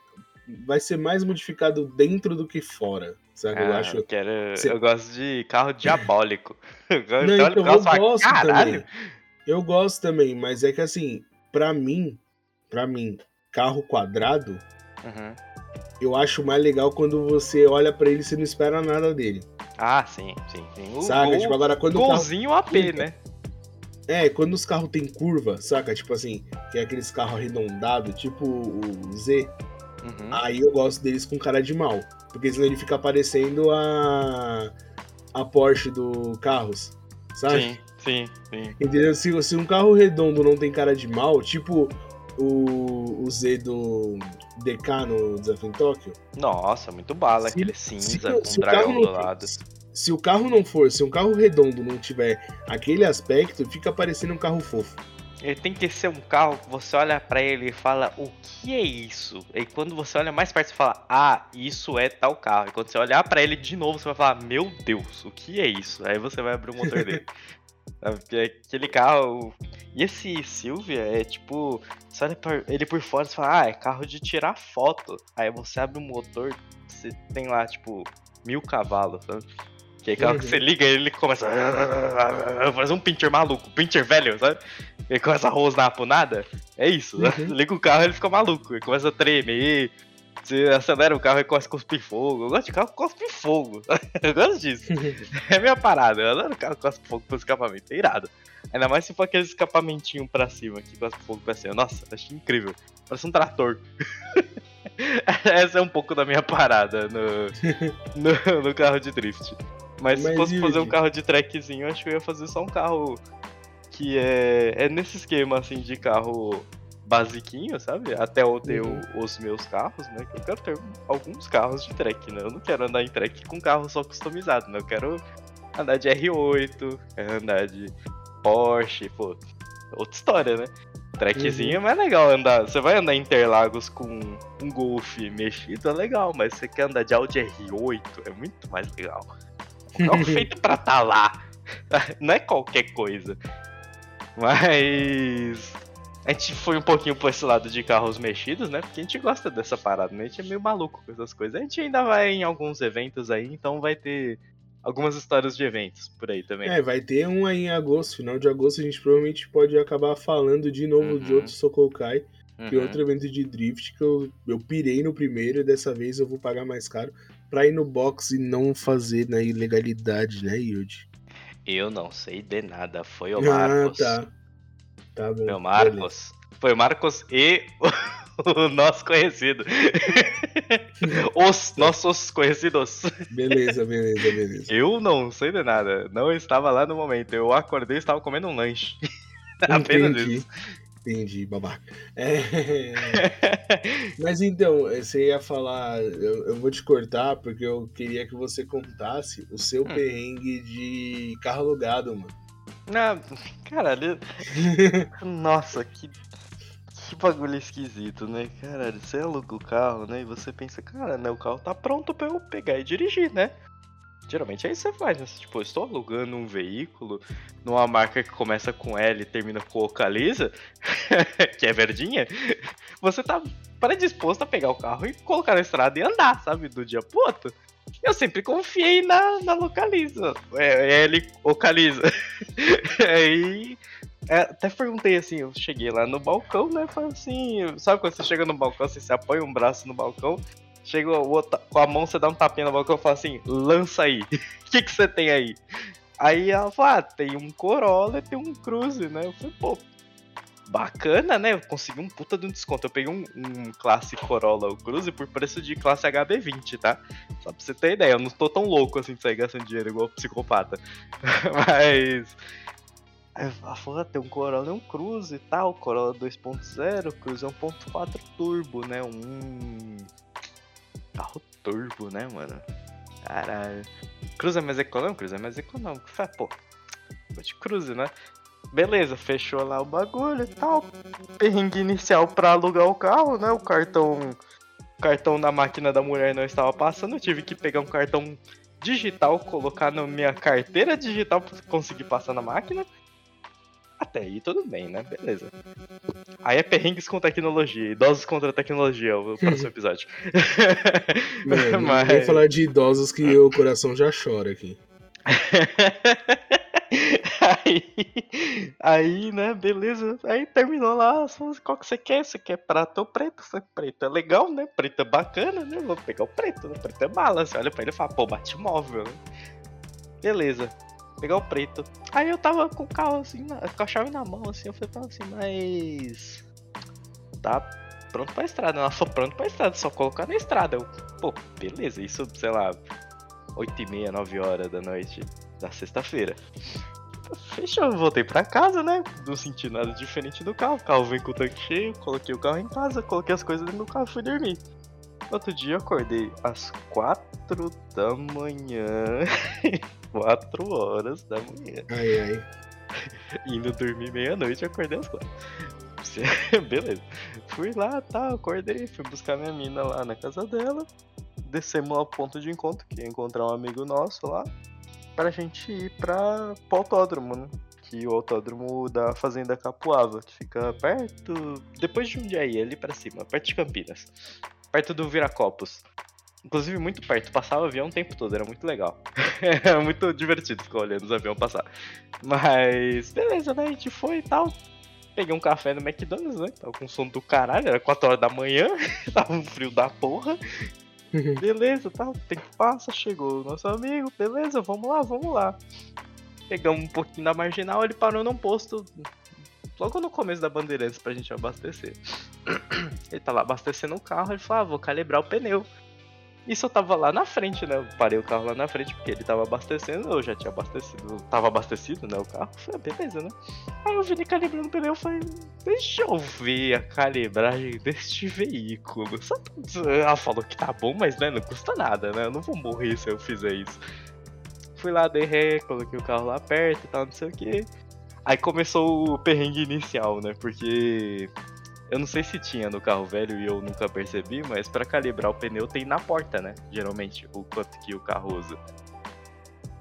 vai ser mais modificado dentro do que fora. Sabe? Ah, eu acho. Eu, quero... eu gosto de carro diabólico. Não, então, eu gosto também. Eu gosto também, mas é que assim, pra mim, pra mim, carro quadrado, uhum. Eu acho mais legal quando você olha para ele e você não espera nada dele. Ah, sim, sim, sim. O saca? Gol, tipo, agora quando golzinho carro... AP, né? É, quando os carros tem curva, saca? Tipo assim, que é aqueles carros arredondados, tipo o Z. Uhum. Aí eu gosto deles com cara de mal. Porque senão ele fica parecendo a. a Porsche do Carros. Sabe? Sim, sim, sim. Entendeu? Se, se um carro redondo não tem cara de mal, tipo o, o Z do DK no Desafio em Tóquio. Nossa, muito bala, se, aquele cinza se, com se dragão do lado se o carro não for, se um carro redondo não tiver aquele aspecto, fica parecendo um carro fofo. Ele tem que ser um carro que você olha para ele e fala, o que é isso? E quando você olha mais perto, você fala, ah, isso é tal carro. E quando você olhar para ele de novo, você vai falar, meu Deus, o que é isso? Aí você vai abrir o motor dele. É aquele carro. E esse Silvia é tipo. Você olha ele por fora e fala, ah, é carro de tirar foto. Aí você abre o motor, você tem lá, tipo, mil cavalos, sabe? Que é carro que você liga e ele começa a fazer um pincher maluco, pincher velho, sabe? Ele começa a rosnar pro nada. É isso, né? Uhum. Liga o carro ele fica maluco, ele começa a tremer. Você acelera o carro e a cuspir fogo. Eu gosto de carro que cospe fogo. Eu gosto disso. É minha parada. Eu adoro carro que cospe fogo pro escapamento. É irado. Ainda mais se for aquele escapamentinho pra cima que cospe fogo pra cima. Nossa, acho incrível. Parece um trator. Essa é um pouco da minha parada no, no, no carro de drift. Mas, Mas se fosse fazer um carro de trackzinho, acho que eu ia fazer só um carro que é, é nesse esquema assim de carro basiquinho, sabe? Até eu ter uhum. os meus carros, né? Que eu quero ter alguns carros de track, né? Eu não quero andar em track com carro só customizado, né? Eu quero andar de R8, andar de Porsche, pô, outra história, né? Trackzinho uhum. é mais legal andar. Você vai andar em Interlagos com um Golf mexido, é legal, mas você quer andar de Audi R8, é muito mais legal. Um carro feito pra tá lá. Não é qualquer coisa. Mas. A gente foi um pouquinho por esse lado de carros mexidos, né? Porque a gente gosta dessa parada, né? A gente é meio maluco com essas coisas. A gente ainda vai em alguns eventos aí, então vai ter algumas histórias de eventos por aí também. É, vai ter um aí em agosto, final de agosto, a gente provavelmente pode acabar falando de novo uhum. de outro Sokokai, uhum. que é uhum. outro evento de drift que eu, eu pirei no primeiro e dessa vez eu vou pagar mais caro pra ir no box e não fazer na ilegalidade, né, Yudi? Eu não sei de nada, foi o Marcos. Ah, tá. Tá bom. Foi o Marcos. Beleza. Foi o Marcos e o nosso conhecido. Os nossos conhecidos. Beleza, beleza, beleza. Eu não sei de nada. Não estava lá no momento. Eu acordei e estava comendo um lanche. Apenas Entendi. isso. Entendi, babaca. É... Mas então, você ia falar, eu, eu, vou te cortar porque eu queria que você contasse o seu hum. perrengue de carro alugado, mano. Não, caralho. Nossa, que, que bagulho esquisito, né? Caralho, você aluga o carro, né? E você pensa, cara, né? O carro tá pronto pra eu pegar e dirigir, né? Geralmente é isso que você faz, né? Tipo, estou alugando um veículo numa marca que começa com L e termina com Ocaliza, que é verdinha, você tá predisposto a pegar o carro e colocar na estrada e andar, sabe? Do dia pro outro. Eu sempre confiei na, na Localiza. É, L Localiza. Aí. É, até perguntei assim, eu cheguei lá no balcão, né? Falei assim, sabe quando você chega no balcão, assim, você apoia um braço no balcão, Chega outro, com a mão, você dá um tapinha na boca e fala assim: lança aí. O que, que você tem aí? Aí ela fala: ah, tem um Corolla e tem um Cruze, né? Eu falei: pô, bacana, né? Eu consegui um puta de um desconto. Eu peguei um, um classe Corolla o Cruze por preço de classe HB20, tá? Só pra você ter ideia, eu não tô tão louco assim de sair gastando dinheiro igual psicopata. Mas. Aí falou, tem um Corolla e um Cruze e tal, Corolla 2.0, Cruze 1.4 turbo, né? Um carro turbo, né, mano? Caralho. Cruze é mais econômico? Cruze é mais econômico. Falei, pô, vou de Cruze, né? Beleza, fechou lá o bagulho e tal. Perrengue inicial pra alugar o carro, né? O cartão. O cartão da máquina da mulher não estava passando. Eu tive que pegar um cartão digital, colocar na minha carteira digital pra conseguir passar na máquina. Até aí tudo bem, né? Beleza. Aí é perrengues com tecnologia, idosos contra tecnologia, o próximo episódio. É, Mas... Vou falar de idosos que o coração já chora aqui. aí, aí, né, beleza. Aí terminou lá, qual que você quer? Você quer prato ou preto? Preto é legal, né? Preto é bacana, né? Vou pegar o preto, né? Preto é bala. Você olha pra ele e fala, pô, bate móvel, né? Beleza. Pegar o preto. Aí eu tava com o carro assim, com a chave na mão, assim, eu falei assim, mas. Tá pronto pra estrada. Ela pronto pra estrada, só colocar na estrada. Eu, pô, beleza, isso, sei lá, 8 e meia, 9 horas da noite da sexta-feira. Fechou, voltei pra casa, né? Não senti nada diferente do carro. O carro vem com o tanque cheio, coloquei o carro em casa, coloquei as coisas dentro do carro e fui dormir. Outro dia eu acordei às 4 da manhã. 4 horas da manhã. Ai, ai. Indo dormir meia-noite, acordei às 4. Beleza. Fui lá, tá, acordei, fui buscar minha mina lá na casa dela. Descemos ao ponto de encontro, que ia encontrar um amigo nosso lá pra gente ir pra, pro autódromo, né? Que o autódromo da Fazenda Capuava, que fica perto. Depois de um dia aí, ali pra cima, perto de Campinas. Perto do Viracopos. Inclusive, muito perto. Passava o avião o tempo todo, era muito legal. era muito divertido ficar olhando os aviões passar. Mas, beleza, né? A gente foi e tal. Peguei um café no McDonald's, né? Tava com sono do caralho, era 4 horas da manhã. tava um frio da porra. beleza, tá, o tempo passa, chegou o nosso amigo, beleza, vamos lá, vamos lá. Pegamos um pouquinho da marginal, ele parou num posto logo no começo da Bandeirantes pra gente abastecer. Ele tava abastecendo o carro, ele falou, ah, vou calibrar o pneu. Isso eu tava lá na frente, né? Eu parei o carro lá na frente porque ele tava abastecendo, eu já tinha abastecido, tava abastecido, né? O carro. falei, ah, beleza, né? Aí eu vi ele calibrando o pneu, falei, deixa eu ver a calibragem deste veículo. Só ela falou que tá bom, mas né, não custa nada, né? Eu não vou morrer se eu fizer isso. Fui lá, dei ré, coloquei o carro lá perto e tal, não sei o que. Aí começou o perrengue inicial, né? Porque eu não sei se tinha no carro velho e eu nunca percebi, mas para calibrar o pneu tem na porta, né? Geralmente, o quanto que o carro usa.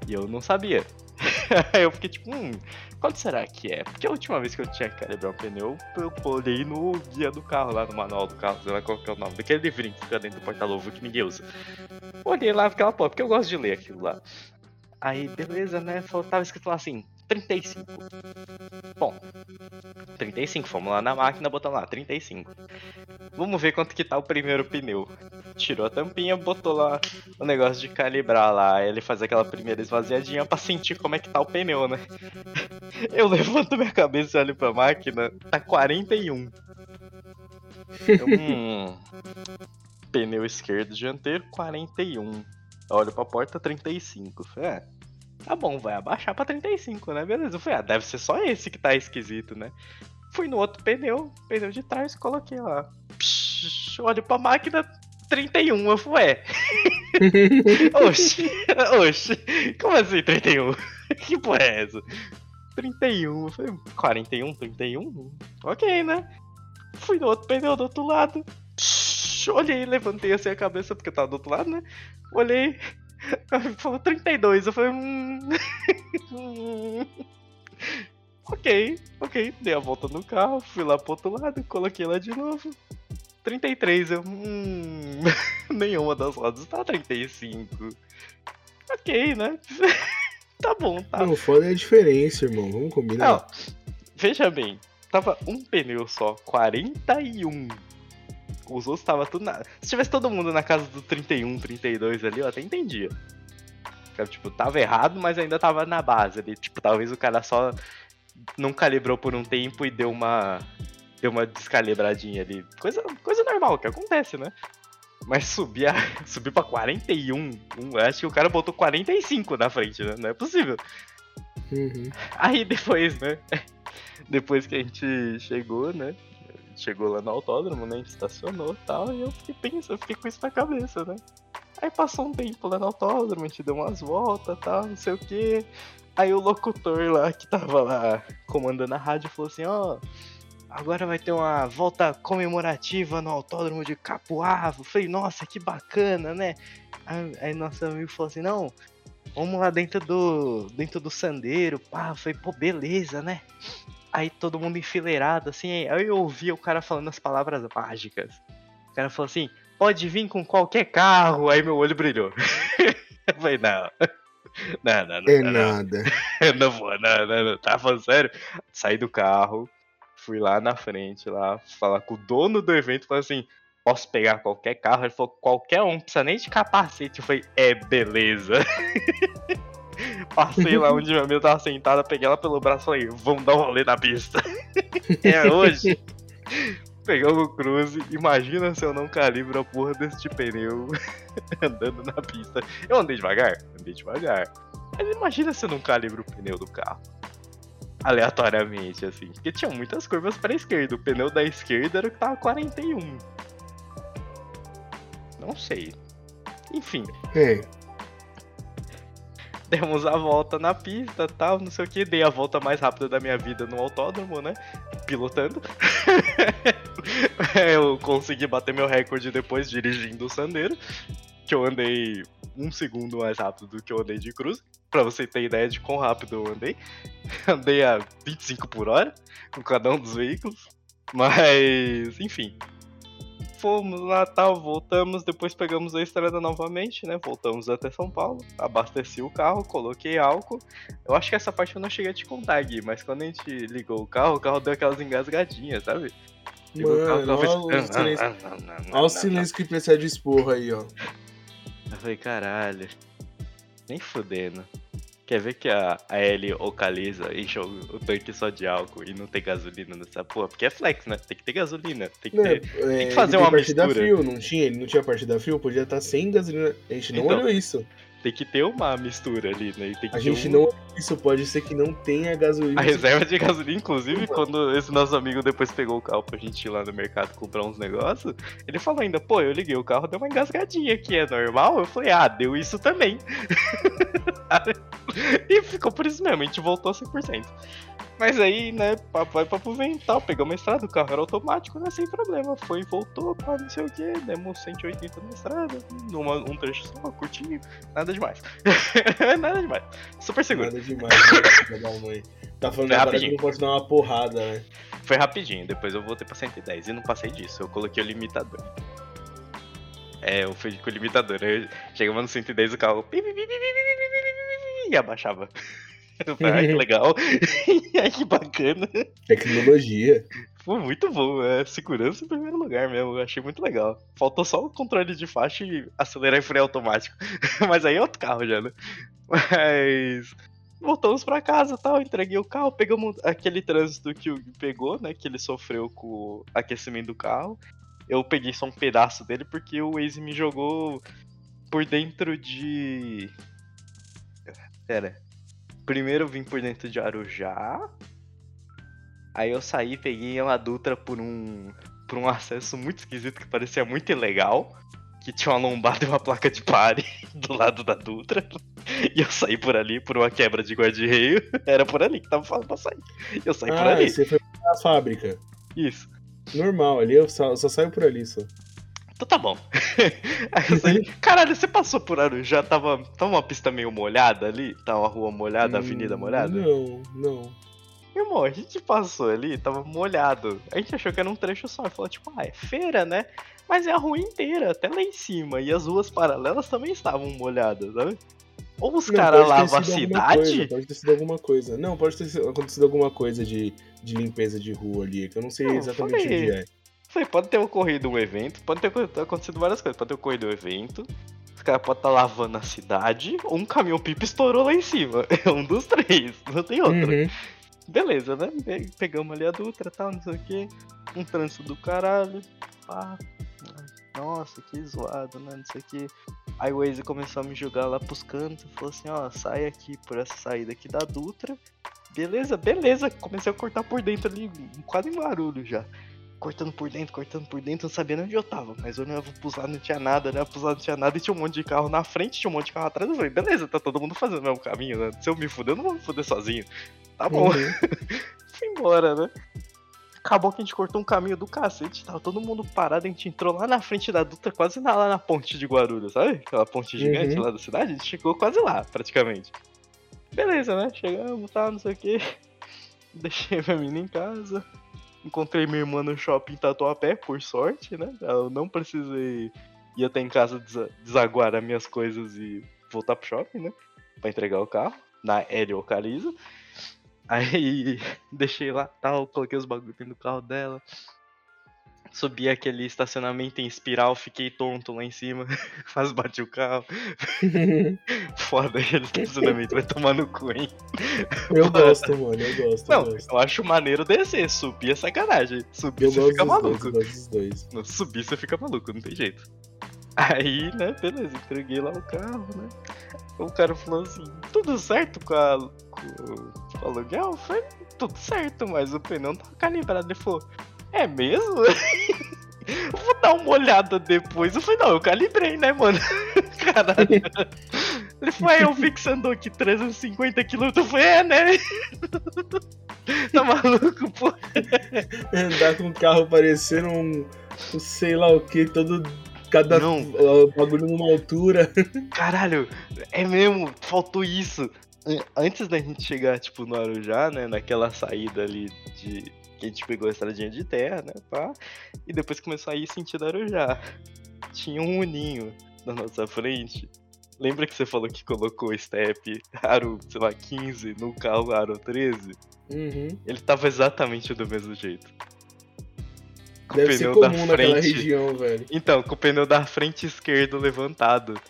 E eu não sabia. Eu fiquei tipo, hum, quanto será que é? Porque a última vez que eu tinha que calibrar o pneu, eu olhei no guia do carro, lá no manual do carro, sei lá qual que é o nome, daquele livrinho que fica dentro do porta-luva que ninguém usa. Olhei lá aquela porra, porque eu gosto de ler aquilo lá. Aí, beleza, né? Tava escrito lá assim, 35. Bom, 35, fomos lá na máquina, botamos lá, 35. Vamos ver quanto que tá o primeiro pneu. Tirou a tampinha, botou lá o negócio de calibrar lá, ele faz aquela primeira esvaziadinha pra sentir como é que tá o pneu, né? Eu levanto minha cabeça e olho pra máquina, tá 41. Eu, hum, pneu esquerdo dianteiro, 41. Olho pra porta, 35. É, Tá bom, vai abaixar pra 35, né? Beleza. Eu falei, ah, deve ser só esse que tá esquisito, né? Fui no outro pneu, pneu de trás, coloquei lá. Psh, olho pra máquina, 31. Eu falei, é. oxi, oxi. Como assim 31? que porra é essa? 31. Eu falei, 41, 31? Ok, né? Fui no outro pneu do outro lado. Psh, olhei, levantei assim a cabeça porque tava do outro lado, né? Olhei, Falou 32, eu falei. Hum... ok, ok. Dei a volta no carro, fui lá pro outro lado, coloquei lá de novo. 33, eu. Hum... Nenhuma das rodas tá 35. Ok, né? tá bom, tá. Não, foda é a diferença, irmão. Vamos combinar. Não, veja bem, tava um pneu só, 41 os outros tava tudo na. Se tivesse todo mundo na casa do 31, 32 ali, eu até entendia. Tipo, tava errado, mas ainda tava na base ali. Tipo, talvez o cara só não calibrou por um tempo e deu uma. Deu uma descalibradinha ali. Coisa, coisa normal que acontece, né? Mas subir, a, subir pra 41, um, acho que o cara botou 45 na frente, né? Não é possível. Uhum. Aí depois, né? Depois que a gente chegou, né? Chegou lá no autódromo, né? Estacionou e tal. E eu fiquei pensando, fiquei com isso na cabeça, né? Aí passou um tempo lá no autódromo, a gente deu umas voltas tal, não sei o que. Aí o locutor lá que tava lá comandando a rádio falou assim, ó. Oh, agora vai ter uma volta comemorativa no autódromo de Capuava. Eu falei, nossa, que bacana, né? Aí, nosso amigo falou assim, não, vamos lá dentro do. dentro do sandeiro, pá. Falei, pô, beleza, né? Aí todo mundo enfileirado, assim, aí eu ouvi o cara falando as palavras mágicas. O cara falou assim, pode vir com qualquer carro. Aí meu olho brilhou. eu falei, não. Não, não, não. É não, nada. Não, não vou, não, não, não. Tá falando sério? Saí do carro, fui lá na frente, lá, falar com o dono do evento, falei assim, posso pegar qualquer carro? Ele falou, qualquer um, não precisa nem de capacete. Eu falei, é, beleza. Passei lá onde meu amigo tava sentada, peguei ela pelo braço e falei, vamos dar um rolê na pista. é hoje. Pegamos o cruze, imagina se eu não calibro a porra desse pneu andando na pista. Eu andei devagar? Andei devagar. Mas imagina se eu não calibro o pneu do carro. Aleatoriamente, assim. Porque tinha muitas curvas pra esquerda. O pneu da esquerda era o que tava 41. Não sei. Enfim. É. Demos a volta na pista tal, não sei o que. Dei a volta mais rápida da minha vida no autódromo, né? Pilotando. eu consegui bater meu recorde depois dirigindo o Sandeiro. Que eu andei um segundo mais rápido do que eu andei de cruz. Pra você ter ideia de quão rápido eu andei. Andei a 25 por hora com cada um dos veículos. Mas, enfim, fomos lá tal, voltamos, depois pegamos a estrada novamente, né? Voltamos até São Paulo, abasteci o carro, coloquei álcool. Eu acho que essa parte eu não cheguei a te contar, Gui, mas quando a gente ligou o carro, o carro deu aquelas engasgadinhas, sabe? Ligou o carro, Mano, o carro olha o silêncio, olha o silêncio que precede o esporro aí, ó. Eu falei, caralho, nem fudendo. Quer ver que a, a Ellie Ocaliza enche o, o tanque só de álcool e não tem gasolina nessa porra? Porque é flex, né? Tem que ter gasolina, tem que Né, ter... é, que fazer ele uma tem partida mistura. frio, não tinha? Ele não tinha partida frio? Podia estar sem gasolina. A gente não Então, olhou isso. Tem que ter uma mistura ali, né? A gente um- não isso. Pode ser que não tenha gasolina. A reserva de gasolina, inclusive, quando esse nosso amigo depois pegou o carro pra gente ir lá no mercado comprar uns negócios, ele falou ainda, pô, eu liguei o carro, deu uma engasgadinha aqui, é normal? Eu falei, ah, deu isso também. e ficou por isso mesmo, a gente voltou 100%. Mas aí, né, vai pra vem vental, tal. Pegamos a estrada, o carro era automático, né? Sem problema. Foi, voltou, pá, não sei o quê, Demos 180 na estrada, numa, um trecho só, curtinho. Nada demais. nada demais. Super seguro. Nada demais, né? Tá falando agora que não pode dar uma porrada, né? Foi rapidinho, depois eu voltei pra 110 e não passei disso. Eu coloquei o limitador. É, eu fui com o limitador. Eu chegava no 110 o carro. E abaixava. Ai que legal, ai que bacana. Tecnologia. Foi muito bom, é segurança em primeiro lugar mesmo, eu achei muito legal. Faltou só o controle de faixa e acelerar e freio automático. Mas aí é outro carro já, né? Mas voltamos pra casa e tal, entreguei o carro, pegamos aquele trânsito que o pegou, né? Que ele sofreu com o aquecimento do carro. Eu peguei só um pedaço dele porque o Waze me jogou por dentro de. Pera. Primeiro eu vim por dentro de Arujá. Aí eu saí, peguei uma Dutra por um. por um acesso muito esquisito que parecia muito ilegal. Que tinha uma lombada e uma placa de pare do lado da Dutra. E eu saí por ali por uma quebra de guarda-reio. Era por ali que tava falando pra sair. Eu saí por Ah, ali. você foi pra fábrica. Isso. Normal, ali eu só, eu só saio por ali só. Então tá bom. Aí eu saí. Caralho, você passou por Arujá? Tava, tava uma pista meio molhada ali? Tava uma rua molhada, a avenida Hum, molhada? Não, não. Meu irmão, a gente passou ali, tava molhado. A gente achou que era um trecho só. E falou, tipo, ah, é feira, né? Mas é a rua inteira, até lá em cima. E as ruas paralelas também estavam molhadas, sabe? Ou os caras lavam a cidade. coisa, pode ter sido alguma coisa. Não, pode ter acontecido alguma coisa de, de limpeza de rua ali, que eu não sei Não, exatamente foi- onde é. Falei, pode ter ocorrido um evento, pode ter acontecido várias coisas. Pode ter ocorrido um evento, os caras podem estar lavando a cidade, ou um caminhão pipa estourou lá em cima. É um dos três, não tem outro. Uhum. Beleza, né? Pe- Pegamos ali a Dutra tal, não sei o que. Um trânsito do caralho. Pá. Nossa, que zoado, né? Não sei o que. Aí o Waze começou a me jogar lá pros cantos, falou assim, ó, sai aqui por essa saída aqui da Dutra. Beleza, beleza. Comecei a cortar por dentro ali, quase em barulho já. Cortando por dentro, cortando por dentro, não sabia nem onde eu tava. Mas eu olhava pros lados, não tinha nada, né? Pros lados não tinha nada e tinha um monte de carro na frente, tinha um monte de carro atrás. Eu falei, beleza, tá todo mundo fazendo o mesmo caminho, né? Se eu me fuder, eu não vou me fuder sozinho. Tá bom. Uhum. Fui embora, né? Acabou que a gente cortou um caminho do cacete, tava todo mundo parado, a gente entrou lá na frente da Dutra, quase na, lá na ponte de Guarulhos, sabe? Aquela ponte gigante Uhum. lá da cidade, a gente chegou quase lá, praticamente. Beleza, né? Chegamos, tá, não sei o que. Deixei minha menina em casa. Encontrei minha irmã no shopping Tatuapé, por sorte, né? Eu não precisei ir até em casa desa- desaguar as minhas coisas e voltar pro shopping, né? Pra entregar o carro, na Hélio Ocariza. Aí deixei lá tal, coloquei os bagulho do carro dela. Subi aquele estacionamento em espiral, fiquei tonto lá em cima. Quase bati o carro. Foda aquele estacionamento, vai tomar no cu, hein? eu gosto, mano, eu gosto. Não, eu gosto. eu acho maneiro descer, subir é sacanagem. Subir Eu você fica dois, maluco. dois. Não, subir você fica maluco, não tem jeito. Aí, né, beleza, entreguei lá o carro, né? O cara falou assim, tudo certo com, a, com o aluguel? Falei, tudo certo, mas o pneu não tá calibrado. Ele falou, é mesmo? Vou dar uma olhada depois. Eu falei, não, eu calibrei, né, mano? Caralho. Ele falou, é, eu vi que você andou aqui 350 km. Eu falei, é, né? Tá maluco, pô? Andar com o carro parecendo um, um sei lá o que, todo. Cada Não. bagulho numa altura. Caralho, é mesmo, faltou isso. An- Antes da gente chegar, tipo, no Arujá, né? Naquela saída ali de. Que a gente pegou a estradinha de terra, né? Pá, e depois começou a ir sentido Arujá. Tinha um uninho na nossa frente. Lembra que você falou que colocou o step aro, sei lá, 15 no carro aro 13? Uhum. Ele tava exatamente do mesmo jeito. Com Deve o ser pneu da comum naquela frente. região, velho. Então, com o pneu da frente esquerdo levantado.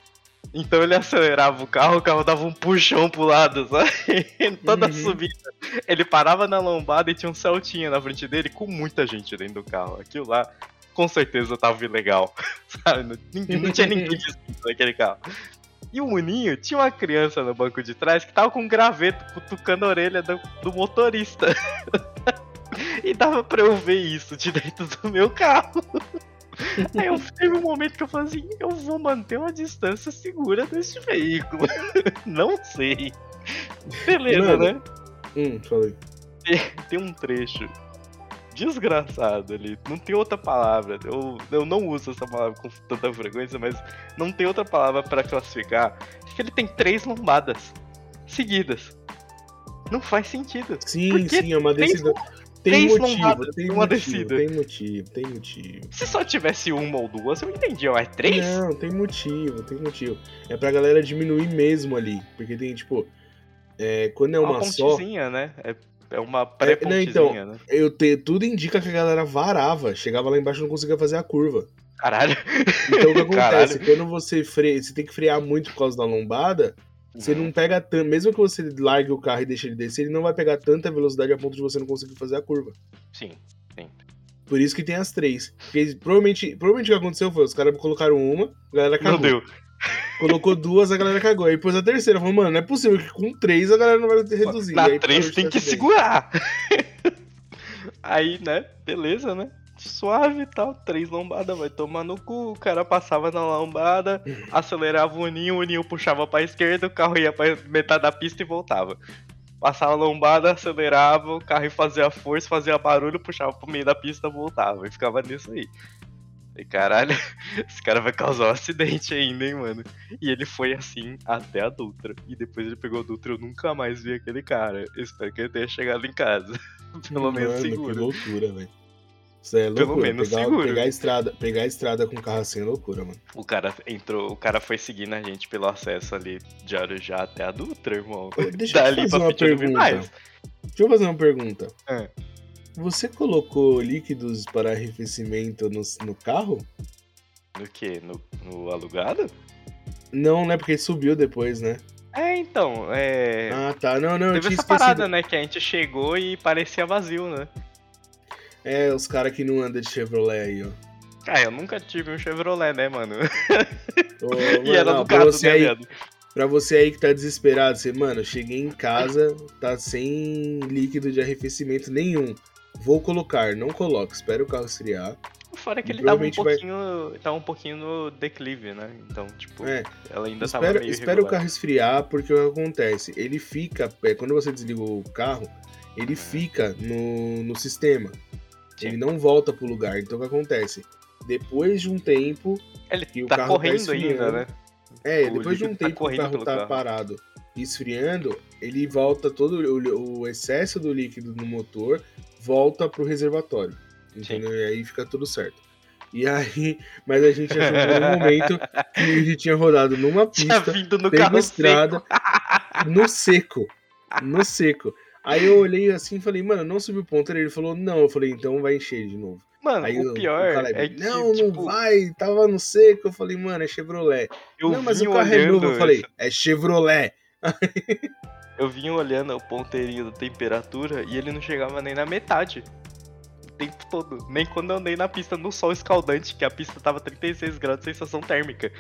Então ele acelerava o carro, o carro dava um puxão pro lado, sabe? Toda Uhum. subida. Ele parava na lombada e tinha um Celtinha na frente dele com muita gente dentro do carro. Aquilo lá, com certeza, tava ilegal. Sabe? Não, não tinha ninguém distinto naquele carro. E o Muninho tinha uma criança no banco de trás que tava com um graveto cutucando a orelha do, do motorista. e dava pra eu ver isso de dentro do meu carro. Aí eu teve um momento que eu falei assim, eu vou manter uma distância segura desse veículo. Não sei. Beleza, Mano. né? Hum, falei. Tem um trecho desgraçado ali. Não tem outra palavra. Eu, eu não uso essa palavra com tanta frequência, mas não tem outra palavra pra classificar. Que ele tem três lombadas seguidas. Não faz sentido. Sim, Porque sim, é uma decisão. Tem três motivo, tem uma motivo, descida. tem motivo, tem motivo. Se só tivesse uma ou duas, eu entendia. Mas três? Não, tem motivo, tem motivo. É pra galera diminuir mesmo ali. Porque tem, tipo, é, quando é uma, só, pontezinha, né? É, é uma É, pré-pontezinha, não, então, né? eu te, tudo indica que a galera varava. Chegava lá embaixo e não conseguia fazer a curva. Caralho. Então o que acontece? Caralho. Quando você freia, você tem que frear muito por causa da lombada, você não pega tanto. Mesmo que você largue o carro e deixe ele descer, ele não vai pegar tanta velocidade a ponto de você não conseguir fazer a curva. Sim. Por isso que tem as três. Porque provavelmente, provavelmente o que aconteceu foi, os caras colocaram uma, a galera cagou. deu. Colocou duas, a galera cagou. Aí depois a terceira, falou, mano, não é possível que com três a galera não vai reduzir. Na aí, três tem que segurar. Aí, né? Beleza, né? Suave e tal. Três lombadas, vai tomar no cu. O cara passava na lombada, acelerava o uninho, o uninho puxava pra esquerda, o carro ia pra metade da pista e voltava. Passava a lombada, acelerava, o carro fazia força, fazia barulho, puxava pro meio da pista, voltava. E ficava nisso aí. E caralho, esse cara vai causar um acidente ainda, hein, mano. E ele foi assim até a Dutra. E depois ele pegou a Dutra, eu nunca mais vi aquele cara. Eu espero que ele tenha chegado em casa. Pelo menos Mano, seguro. Que loucura, velho. Isso é Pelo loucura. menos pegar, seguro. Pegar a, estrada, pegar a estrada com carro assim é loucura, mano. O cara entrou, o cara foi seguindo a gente pelo acesso ali de Arujá até a Dutra, irmão. Deixa eu Dali fazer uma eu não vi pergunta. Deixa eu fazer uma pergunta. É. Você colocou líquidos para arrefecimento no, no carro? No que? No, no alugado? Não, né? Porque subiu depois, né? É, então, é. Ah, tá. Não, não, eu Teve tinha essa esquecido. parada, né? Que a gente chegou e parecia vazio, né? É, os caras que não andam de Chevrolet aí, ó. Cara, eu nunca tive um Chevrolet, né, mano? Ô, e era do pra caso, você né, aí? Pra você aí que tá desesperado, você, mano, cheguei em casa, tá sem líquido de arrefecimento nenhum. Vou colocar, não coloque, espera o carro esfriar. Fora que ele tava um provavelmente vai- pouquinho. Tava um pouquinho no declive, né? Então, tipo, É, ela ainda tava espera, meio espera o carro esfriar, porque o que acontece? Ele fica, é, quando você desliga o carro, ele fica no, no sistema. Sim. Ele não volta pro lugar. Então o que acontece? Depois de um tempo, Ele que o tá carro tá correndo ainda, esfriando. né? É, O depois de um tá tempo que o carro tá carro. parado e esfriando, ele volta todo o, o excesso do líquido no motor volta pro reservatório. Entendeu? E aí fica tudo certo. E aí, mas a gente achou um momento que ele tinha rodado numa Tinha pista, vindo no carro estrada, no seco. No seco. Aí eu olhei assim e falei, mano, não subiu o ponto. Ele falou, não. Eu falei, então vai encher de novo. Mano, Aí o pior Caleb, é que, não, tipo, não vai, tava no seco. Eu falei, mano, é Chevrolet. eu não, mas o carro é novo. Eu falei, é Chevrolet. Eu vim olhando o ponteirinho da temperatura e ele não chegava nem na metade. O tempo todo. Nem quando eu andei na pista no sol escaldante, que a pista tava 36 graus sensação térmica.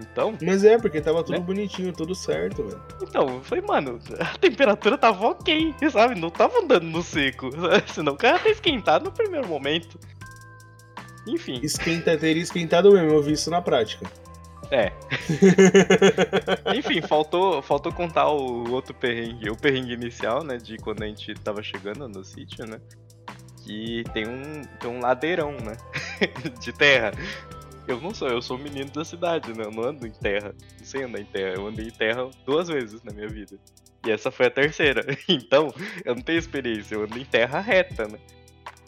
Então, Mas é, porque tava tudo Né? bonitinho, tudo certo, velho. então, eu falei, mano, a temperatura tava ok, sabe? Não tava andando no seco. Senão o cara ia esquentado no primeiro momento. Enfim, Esquenta, teria esquentado mesmo, eu vi isso na prática. é. Enfim, faltou, faltou contar o outro perrengue, o perrengue inicial, né? De quando a gente tava chegando no sítio, né? Que tem um, tem um ladeirão, né? de terra. Eu não sou, eu sou menino da cidade, né? Eu não ando em terra. Não sei andar em terra. Eu andei em terra duas vezes na minha vida. E essa foi a terceira. Então, eu não tenho experiência, eu ando em terra reta, né?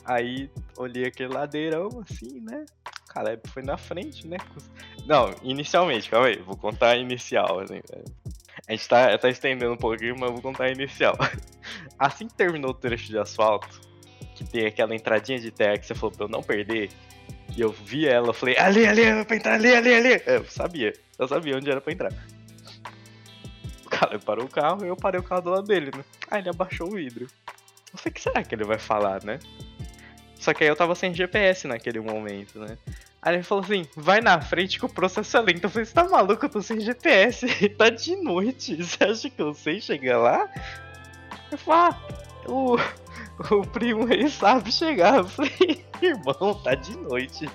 Aí olhei aquele ladeirão assim, né? O Caleb foi na frente, né? Não, inicialmente, calma aí, vou contar a inicial. Assim, a gente tá, tá estendendo um pouquinho, mas eu vou contar a inicial. Assim que terminou o trecho de asfalto, que tem aquela entradinha de terra que você falou pra eu não perder, e eu vi ela, falei, ali, ali, era pra entrar, ali, ali, ali. É, Eu sabia, eu sabia onde era pra entrar. O cara parou o carro e eu parei o carro do lado dele, né? Aí ele abaixou o vidro. Eu falei, o que será que ele vai falar, né? Só que aí eu tava sem GPS naquele momento, né? Aí ele falou assim, vai na frente que o processo é lento. Eu falei, você tá maluco? Eu tô sem GPS. tá de noite. Você acha que eu sei chegar lá? Eu falei, ah, o, o primo aí sabe chegar. Eu falei, irmão, tá de noite.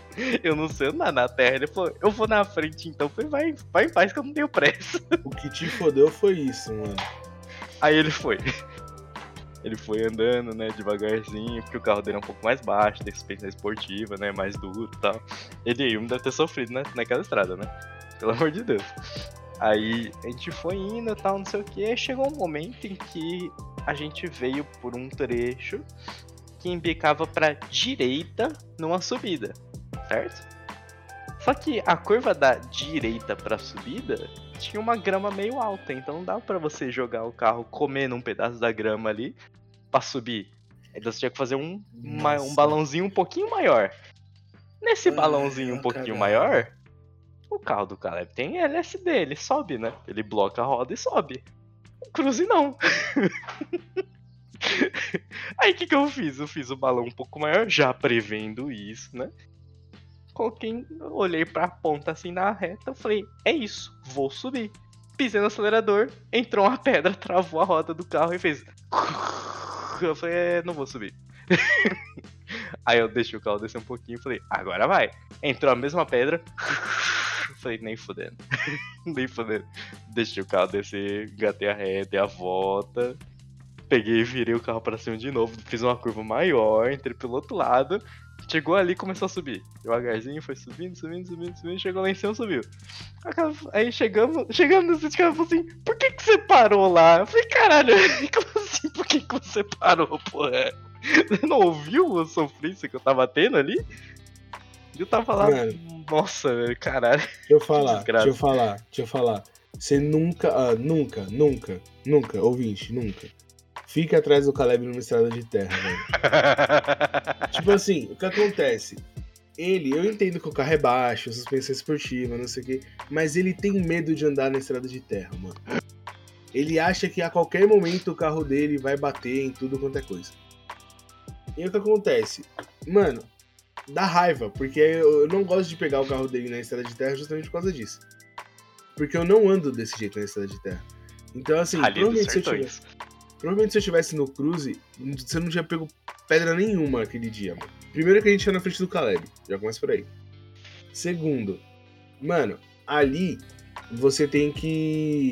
Eu não sei andar na terra. Ele falou, eu vou na frente então. Eu falei, vai, vai em paz que eu não tenho pressa. O que te fodeu foi isso, mano. Aí ele foi. Ele foi andando, né, devagarzinho, porque o carro dele é um pouco mais baixo, tem suspensão esportiva, né, mais duro e tal. Ele aí deve ter sofrido né, naquela estrada, né? Pelo amor de Deus. Aí a gente foi indo e tal, não sei o que, aí chegou um momento em que a gente veio por um trecho que embicava pra direita numa subida, certo? Só que a curva da direita pra subida tinha uma grama meio alta, então não dava pra você jogar o carro comendo um pedaço da grama ali pra subir. Então você tinha que fazer um, uma- um balãozinho um pouquinho maior. Nesse balãozinho um pouquinho caralho. maior, o carro do Caleb tem LSD, ele sobe, né? Ele bloca a roda e sobe. O Cruze não. Aí o que, que eu fiz? Eu fiz o balão um pouco maior, já prevendo isso, né? Coloquei, olhei pra ponta assim na reta, falei, é isso, vou subir. Pisei no acelerador, entrou uma pedra, travou a roda do carro e fez. Eu falei, é, não vou subir. Aí eu deixei o carro descer um pouquinho e falei, agora vai. Entrou a mesma pedra. Falei, nem fudendo. nem fudendo. Deixei o carro descer, gatei a reta, dei a volta. Peguei e virei o carro pra cima de novo. Fiz uma curva maior, entrei pelo outro lado. Chegou ali e começou a subir. Devagarzinho, foi subindo, subindo, subindo, subindo. Chegou lá em cima, subiu. Aí chegamos, chegamos no sítio, o cara falou assim: Por que, que você parou lá? Eu falei: Caralho, como assim? Por que, que você parou, porra? Você não ouviu a sofrência que eu tava tendo ali? Eu tava lá, Mano. Nossa, velho, caralho. Deixa eu falar, deixa eu falar, deixa eu falar. Você nunca, ah, nunca, nunca, nunca, ouvinte, nunca. Fica atrás do Caleb numa estrada de terra, velho. tipo assim, o que acontece? Ele, eu entendo que o carro é baixo, suspensão esportiva, não sei o quê, mas ele tem medo de andar na estrada de terra, mano. Ele acha que a qualquer momento o carro dele vai bater em tudo quanto é coisa. E o que acontece? Mano, dá raiva, porque eu não gosto de pegar o carro dele na estrada de terra justamente por causa disso. Porque eu não ando desse jeito na estrada de terra. Então, assim, provavelmente se, tivesse, provavelmente se, eu estivesse no cruze, você não tinha pego pedra nenhuma aquele dia, mano. Primeiro que a gente ia na frente do Caleb, já começa por aí. Segundo, mano, ali você tem que.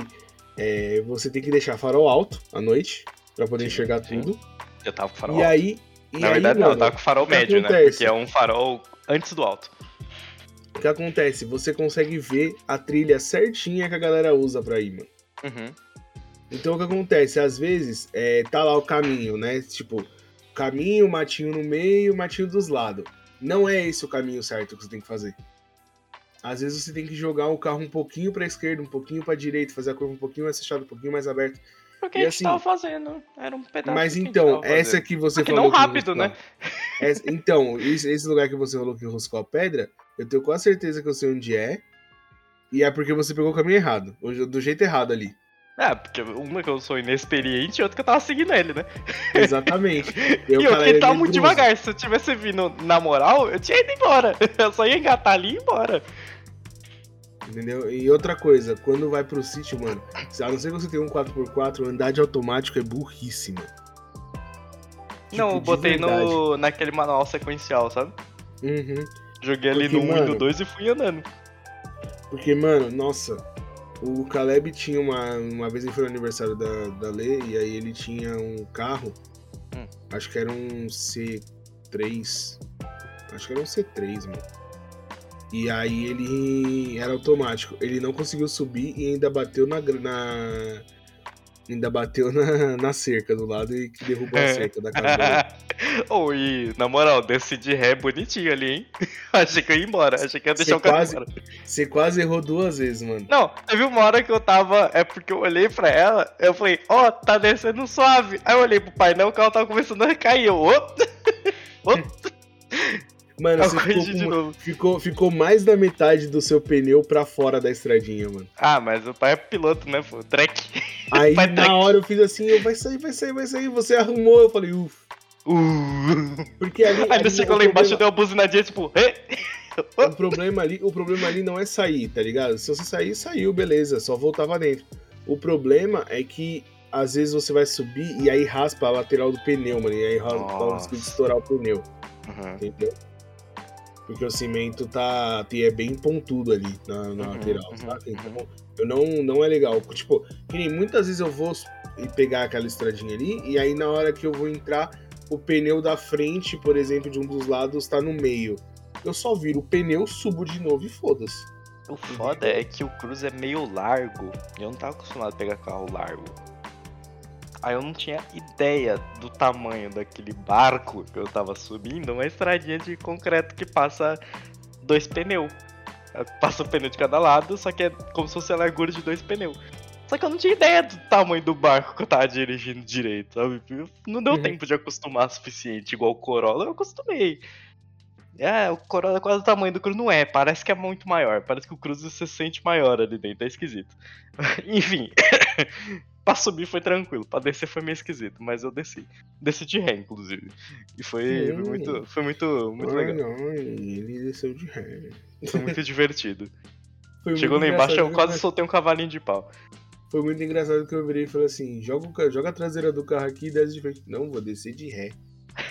É, você tem que deixar farol alto à noite para poder sim, enxergar sim. tudo. Eu tava com farol e alto. Aí, e Na aí, verdade, mano, não, tava com farol médio, né? acontece? né? Porque é um farol antes do alto. O que acontece? Você consegue ver a trilha certinha que a galera usa pra ir, mano. Uhum. Então o que acontece? Às vezes, é, tá lá o caminho, né? Tipo, caminho, matinho no meio, matinho dos lados. Não é esse o caminho certo que você tem que fazer. Às vezes você tem que jogar o carro um pouquinho pra esquerda, um pouquinho pra direita, fazer a curva um pouquinho mais fechada, um pouquinho mais aberta. Porque e a gente assim, tava fazendo. Era um pedaço. Mas então, que essa que você Porque falou. não rápido, né? Essa, então, esse lugar que você falou que roscou a pedra, eu tenho quase certeza que eu sei onde é. E é porque você pegou o caminho errado. Do jeito errado ali. É, porque uma que eu sou inexperiente e outra que eu tava seguindo ele, né? Exatamente. Eu, e eu que tava muito devagar. Se eu tivesse vindo na moral, eu tinha ido embora. Eu só ia engatar ali e ir embora. Entendeu? E outra coisa, quando vai pro sítio, mano, a não ser que você tenha um 4x4, andar de automático é burríssimo. Tipo, não, eu botei no, naquele manual sequencial, sabe? Uhum. Joguei ali Porque, no 1 e no 2 e fui andando. Porque, mano, nossa, o Caleb tinha uma. Uma vez ele foi no aniversário da, da Lê, e aí ele tinha um carro. Hum. Acho que era um C3. Acho que era um C3, mano. E aí ele era automático. Ele não conseguiu subir e ainda bateu na. na ainda bateu na, na cerca do lado e que derrubou a cerca da casa dele. oh, e na moral, desci de ré bonitinho ali, hein? Achei que eu ia embora, achei que ia deixar cê o cara quase, embora. Você quase errou duas vezes, mano. Não, teve uma hora que eu tava. É porque eu olhei pra ela, eu falei, ó, oh, tá descendo suave. Aí eu olhei pro painel, o carro tava começando a cair. Eu, ô! Mano, você ficou, com, ficou, ficou, mais da metade do seu pneu pra fora da estradinha, mano. Ah, mas o pai é piloto, né, pô? Track. Aí na track. hora eu fiz assim, eu vai sair, vai sair, vai sair. Você arrumou, eu falei, uff. Uh. Porque ali. Ainda chegou lá embaixo e deu uma buzinadinha, tipo. o problema ali, o problema ali não é sair, tá ligado? Se você sair, saiu, beleza, só voltava dentro. O problema é que às vezes você vai subir e aí raspa a lateral do pneu, mano. E aí raspa de estourar o pneu. Uhum. Entendeu? Porque o cimento tá é bem pontudo ali na, na uhum, lateral, uhum, sabe? Então, uhum. eu não, não é legal. Tipo, que nem muitas vezes eu vou pegar aquela estradinha ali, e aí na hora que eu vou entrar, o pneu da frente, por exemplo, de um dos lados, tá no meio. Eu só viro o pneu, subo de novo e foda-se. O foda é que o Cruz é meio largo. Eu não tava acostumado a pegar carro largo. Aí eu não tinha ideia do tamanho daquele barco que eu tava subindo, uma estradinha de concreto que passa dois pneus. Passa o pneu de cada lado, só que é como se fosse a largura de dois pneus. Só que eu não tinha ideia do tamanho do barco que eu tava dirigindo direito, sabe? Não deu uhum. tempo de acostumar o suficiente, igual o Corolla, eu acostumei. É, o Corolla é quase o tamanho do Cruz. Não é, parece que é muito maior. Parece que o Cruz se sente maior ali dentro, é esquisito. Enfim, Pra subir foi tranquilo, pra descer foi meio esquisito, mas eu desci. Desci de ré, inclusive. E foi, muito, foi muito, muito legal. Não, ele desceu de ré. Foi muito divertido. Foi Chegou lá embaixo, eu quase soltei um cavalinho de pau. Foi muito engraçado que eu virei e falei assim: joga, joga a traseira do carro aqui e desce de frente. Não, vou descer de ré.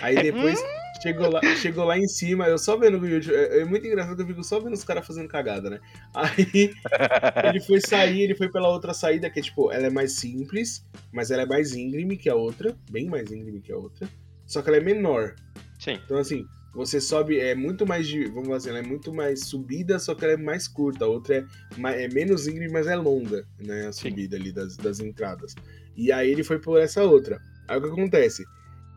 Aí depois. Chegou lá, chegou lá em cima, eu só vendo o YouTube. É, é, muito engraçado que eu fico só vendo os caras fazendo cagada, né? Aí ele foi sair, ele foi pela outra saída, que é tipo, ela é mais simples, mas ela é mais íngreme que a outra, bem mais íngreme que a outra. Só que ela é menor. Sim. Então, assim, você sobe, é muito mais de. Vamos dizer, ela é muito mais subida, só que ela é mais curta. A outra é, é menos íngreme, mas é longa, né? A subida Sim. ali das, das entradas. E aí ele foi por essa outra. Aí o que acontece?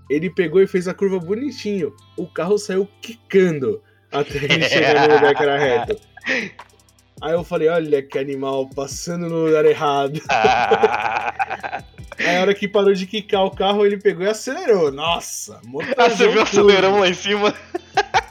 Ele pegou e fez a curva bonitinho. O carro saiu quicando até ele chegar no lugar que era reto. Aí eu falei, olha que animal, passando no lugar errado. Aí a hora que parou de quicar o carro, ele pegou e acelerou. Nossa, motor. Ah, você viu o acelerão lá em cima?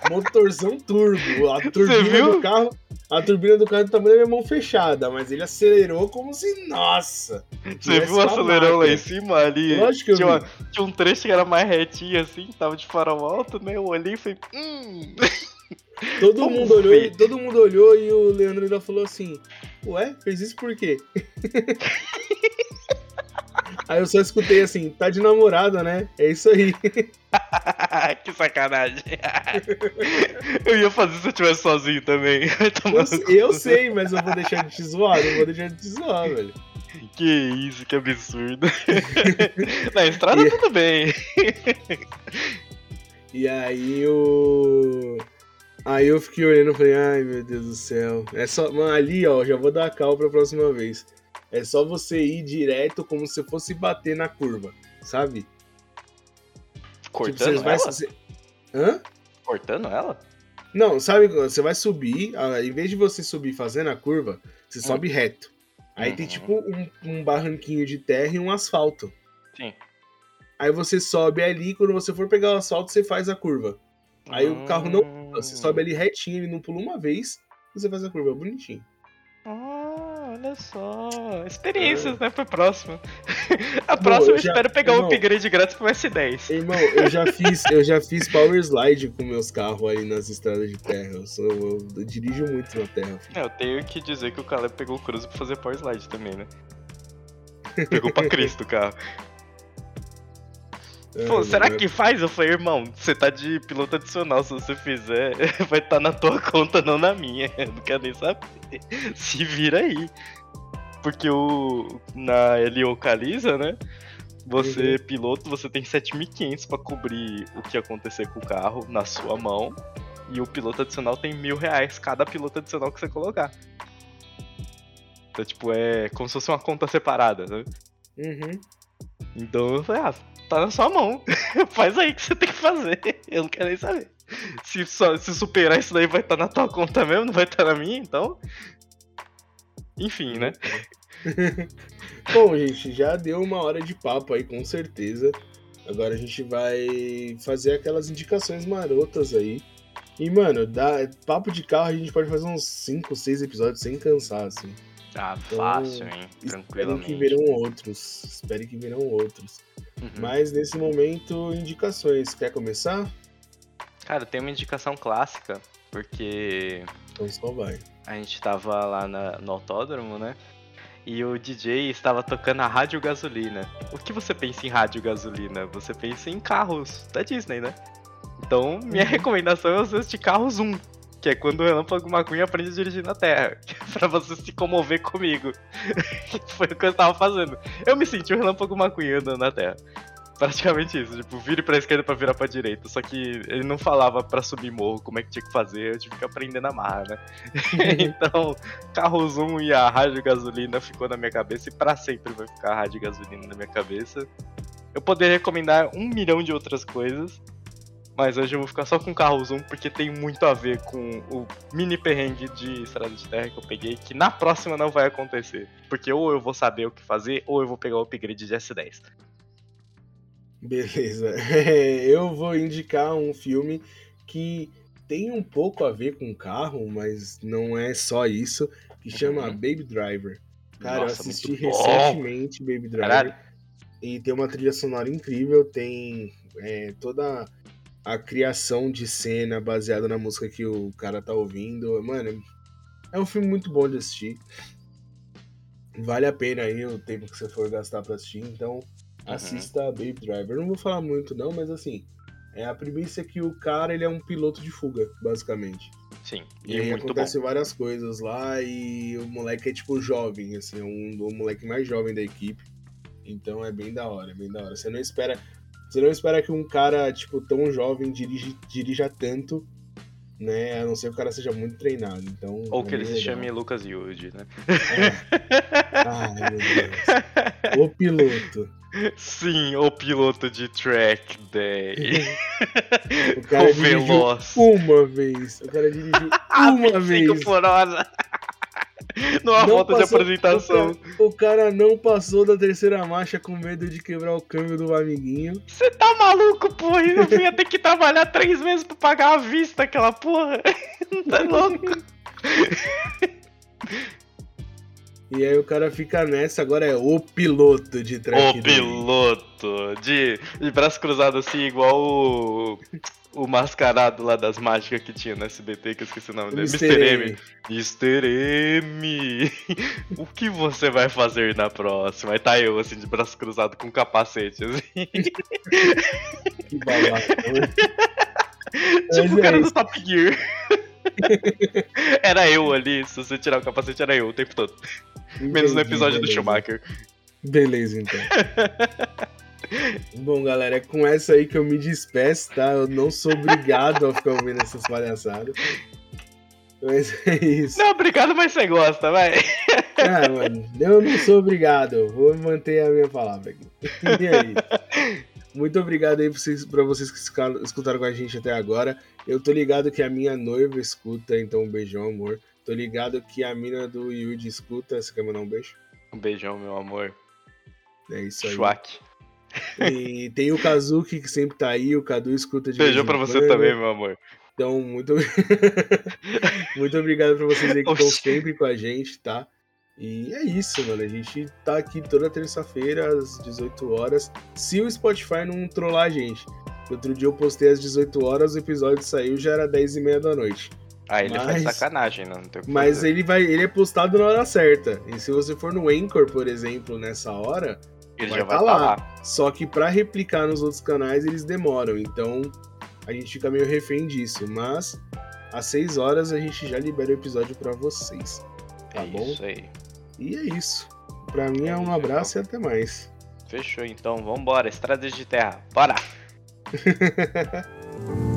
Motorzão turbo. A turbina do carro. A turbina do carro do tamanho da minha mão fechada, mas ele acelerou como se. Nossa! Você viu o acelerão lá em cima ali? Lógico que eu tinha, vi. uma- tinha um trecho que era mais retinho assim, tava de farol alto, né? Eu olhei e falei, hum. Todo Vamos mundo olhou, e- todo mundo olhou e o Leandro ainda falou assim: Ué, fez isso por quê? aí eu só escutei assim, tá de namorada, né? É isso aí. que sacanagem. eu ia fazer se eu estivesse sozinho também. Eu, eu sei, mas eu vou deixar de te zoar, não vou deixar de te zoar, velho. Que isso, que absurdo. Na estrada E- tudo bem. E aí eu. Aí eu fiquei olhando e falei, ai meu Deus do céu. É só. Mano, ali, ó, já vou dar a cal pra próxima vez. É só você ir direto como se fosse bater na curva, sabe? Tipo, Cortando vai- ela? Hã? Cortando ela? Não, sabe, você vai subir, em vez de você subir fazendo a curva, você sobe reto. Aí tem Uhum. tipo um, um barranquinho de terra e um asfalto. Sim. Aí você sobe ali, quando você for pegar o asfalto, você faz a curva. Aí o carro não Hum. Você sobe ali retinho, ele não pula uma vez, você faz a curva bonitinho. Ah, olha só. Experiências, né? Pra próxima. A próxima É. eu já- espero pegar irmão. upgrade grátis pro S10. Irmão, eu já fiz, eu já fiz power slide com meus carros aí nas estradas de terra. Eu, sou- eu- eu dirijo muito na terra. É, eu tenho que dizer que o Caleb pegou o Cruze pra fazer power slide também, né? Pegou pra Cristo o carro. Pô, Ai, será mano, que faz? Eu falei, irmão, você tá de piloto adicional, se você fizer, vai estar na tua conta, não na minha. Eu não quero nem saber. Se vira aí. Porque o. Na Heliocaliza, né? Você, piloto, você tem 7.500 pra cobrir o que acontecer com o carro na sua mão. E o piloto adicional tem mil reais cada piloto adicional que você colocar. Então, tipo, é como se fosse uma conta separada, né? Uhum. Então eu falei, ah, tá na sua mão. Faz aí o que você tem que fazer. Eu não quero nem saber. Se, só, se superar isso daí vai estar na tua conta mesmo, não vai estar na minha, então. Enfim, né? Bom, gente, já deu uma hora de papo aí, com certeza. Agora a gente vai fazer aquelas indicações marotas aí. E, mano, dá, papo de carro a gente pode fazer uns 5, 6 episódios sem cansar, assim. Ah, Então, fácil, hein? Espero Tranquilamente. que virão outros. Espero que virão outros. Uhum. Mas nesse momento, indicações. Quer começar? Cara, tem uma indicação clássica, porque Então só vai. a gente tava lá na- no autódromo, né? E o DJ estava tocando a rádio gasolina. O que você pensa em rádio gasolina? Você pensa em carros da Disney, né? Então, minha Uhum. recomendação é você assistir Carros 1, que é quando o Relâmpago McQueen aprende a dirigir na Terra. pra você se comover comigo. Foi o que eu tava fazendo. Eu me senti o Relâmpago McQueen andando na Terra. Praticamente isso, tipo, vire pra esquerda pra virar pra direita. Só que ele não falava pra subir morro como é que tinha que fazer, eu tive que aprender na marra, né? então, carro zoom e a rádio gasolina ficou na minha cabeça e pra sempre vai ficar a rádio gasolina na minha cabeça. Eu poderia recomendar um milhão de outras coisas, mas hoje eu vou ficar só com carro zoom porque tem muito a ver com o mini perrengue de estrada de terra que eu peguei, que na próxima não vai acontecer. Porque ou eu vou saber o que fazer, ou eu vou pegar o upgrade de S10. Beleza. Eu vou indicar um filme que tem um pouco a ver com carro, mas não é só isso, que chama Uhum. Baby Driver. Cara, Nossa, eu assisti recentemente Baby Driver. Caralho. E tem uma trilha sonora incrível, tem é, toda a criação de cena baseada na música que o cara tá ouvindo. Mano, é um filme muito bom de assistir. Vale a pena aí o tempo que você for gastar pra assistir, então assista Baby Driver. Não vou falar muito não, mas assim, é a premissa é que o cara ele é um piloto de fuga, basicamente. Sim, E, e, aí muito bom. várias coisas lá e o moleque é tipo jovem, assim, é um, o moleque mais jovem da equipe. Então é bem da hora, é bem da hora. Você não espera, você não espera que um cara tipo tão jovem dirige, dirija tanto, né? A não ser que o cara seja muito treinado. Então Ou é que ele bem se chame Lucas Yude, né? É. Ai, meu Deus. O piloto. Sim, o piloto de Track Day. O cara o Veloz. uma vez. O cara dirigiu uma 25 vez. por hora. Numa Não volta de apresentação. O cara, o cara não passou da terceira marcha com medo de quebrar o câmbio do amiguinho. Você tá maluco, porra? Eu ia ter que trabalhar três meses pra pagar à vista aquela porra. tá louco? E aí o cara fica nessa, agora é o piloto de track O piloto de, de braço cruzado assim, igual o, o mascarado lá das mágicas que tinha no SBT, que eu esqueci o nome dele. Mr. M. Mr. M. O que você vai fazer na próxima? Aí tá eu, assim, de braço cruzado com capacete, assim. Que babaca. né? tipo o é cara isso. do Top Gear. era eu ali, se você tirar o capacete, era eu o tempo todo. Menos no Entendi, episódio do beleza. Schumacher. Beleza, então. Bom, galera, é com essa aí que eu me despeço, tá? Eu não sou obrigado a ficar ouvindo essas palhaçadas. Mas é isso. Não, obrigado, mas você gosta, vai. Ah, mano, eu não sou obrigado. Vou manter a minha palavra aqui. E aí? Muito obrigado aí pra vocês, pra vocês que escutaram com a gente até agora. Eu tô ligado que a minha noiva escuta, então um beijão, amor. Tô ligado que a mina do Yuji escuta. Você quer mandar um beijo? Um beijão, meu amor. É isso aí. Schwack. E tem o Kazuki que sempre tá aí, o Cadu escuta de Beijão pra você também, meu amor. Então, muito, muito obrigado pra vocês aí que estão sempre com a gente, tá? E é isso, mano. A gente tá aqui toda terça-feira, às 18 horas. Se o Spotify não trollar a gente. Outro dia eu postei às 18 horas, o episódio saiu já era 10 e meia da noite. Ah, ele faz Mas- sacanagem, né? Não tem Mas fazer. ele vai, ele é postado na hora certa. E se você for no Anchor, por exemplo, nessa hora, ele vai já vai tá estar lá. lá. Só que pra replicar nos outros canais eles demoram, então a gente fica meio refém disso. Mas às 6 horas a gente já libera o episódio pra vocês. Tá é bom? isso aí. E é isso. Pra mim é um abraço e até mais. Fechou então, vambora. Estradas de terra. Bora!